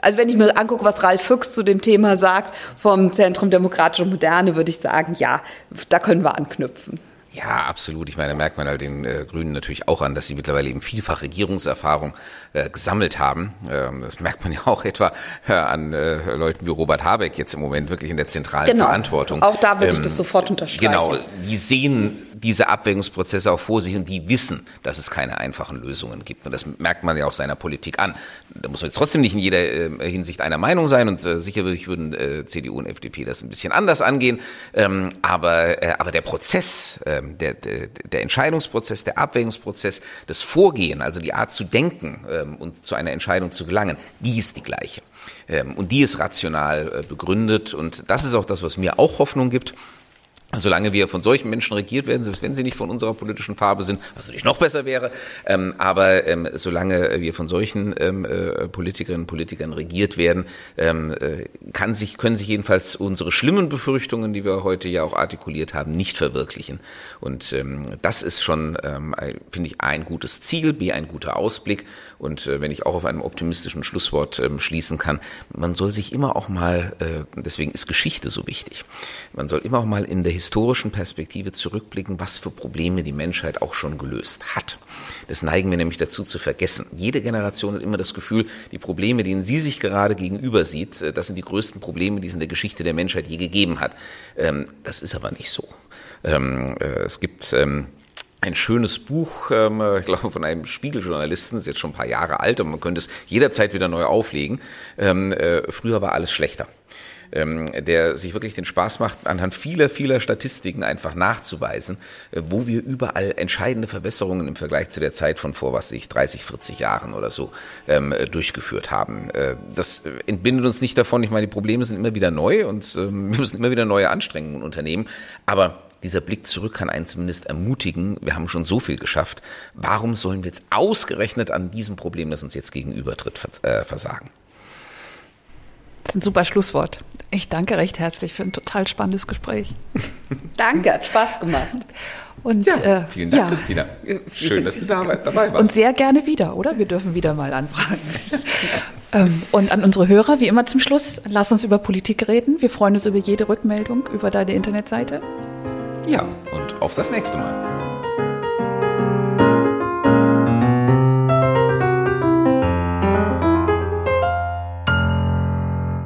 Also wenn ich mir angucke, was Ralf Füchs zu dem Thema sagt vom Zentrum Demokratische Moderne, würde ich sagen, ja, da können wir anknüpfen. Ja, absolut. Ich meine, da merkt man halt den äh, Grünen natürlich auch an, dass sie mittlerweile eben vielfach Regierungserfahrung äh, gesammelt haben. Ähm, das merkt man ja auch etwa äh, an äh, Leuten wie Robert Habeck jetzt im Moment wirklich in der zentralen genau. Verantwortung. Auch da würde ähm, ich das sofort unterstreichen. Genau, die sehen diese Abwägungsprozesse auch vor sich und die wissen, dass es keine einfachen Lösungen gibt. Und das merkt man ja auch seiner Politik an. Da muss man jetzt trotzdem nicht in jeder äh, Hinsicht einer Meinung sein und äh, sicherlich würden äh, CDU und FDP das ein bisschen anders angehen. Ähm, aber, äh, aber der Prozess, äh, der, der, der Entscheidungsprozess, der Abwägungsprozess, das Vorgehen, also die Art zu denken ähm, und zu einer Entscheidung zu gelangen, die ist die gleiche. Ähm, und die ist rational äh, begründet. Und das ist auch das, was mir auch Hoffnung gibt solange wir von solchen Menschen regiert werden, selbst wenn sie nicht von unserer politischen Farbe sind, was natürlich noch besser wäre, ähm, aber ähm, solange wir von solchen ähm, äh, Politikerinnen und Politikern regiert werden, ähm, äh, kann sich, können sich jedenfalls unsere schlimmen Befürchtungen, die wir heute ja auch artikuliert haben, nicht verwirklichen. Und ähm, das ist schon, ähm, finde ich, ein gutes Ziel, B, ein guter Ausblick. Und äh, wenn ich auch auf einem optimistischen Schlusswort ähm, schließen kann, man soll sich immer auch mal, äh, deswegen ist Geschichte so wichtig, man soll immer auch mal in der historischen Perspektive zurückblicken, was für Probleme die Menschheit auch schon gelöst hat. Das neigen wir nämlich dazu zu vergessen. Jede Generation hat immer das Gefühl, die Probleme, denen sie sich gerade gegenüber sieht, äh, das sind die größten Probleme, die es in der Geschichte der Menschheit je gegeben hat. Ähm, das ist aber nicht so. Ähm, äh, es gibt ähm, ein schönes Buch, ich glaube von einem Spiegeljournalisten, ist jetzt schon ein paar Jahre alt und man könnte es jederzeit wieder neu auflegen. Äh, früher war alles schlechter ähm, der sich wirklich den Spaß macht, anhand vieler, vieler Statistiken einfach nachzuweisen, äh, wo wir überall entscheidende Verbesserungen im Vergleich zu der Zeit von vor, was ich, 30, 40 Jahren oder so ähm, durchgeführt haben. Äh, das entbindet uns nicht davon. Ich meine, die Probleme sind immer wieder neu und ähm, wir müssen immer wieder neue Anstrengungen unternehmen. Aber dieser Blick zurück kann einen zumindest ermutigen, wir haben schon so viel geschafft. Warum sollen wir jetzt ausgerechnet an diesem Problem, das uns jetzt gegenübertritt, äh, versagen? Das ist ein super Schlusswort. Ich danke recht herzlich für ein total spannendes Gespräch. danke, hat Spaß gemacht. Und, ja, äh, vielen Dank, ja. Christina. Schön, dass du da, dabei warst. Und sehr gerne wieder, oder? Wir dürfen wieder mal anfragen. ähm, und an unsere Hörer, wie immer zum Schluss, lass uns über Politik reden. Wir freuen uns über jede Rückmeldung über deine Internetseite. Ja, und auf das nächste Mal.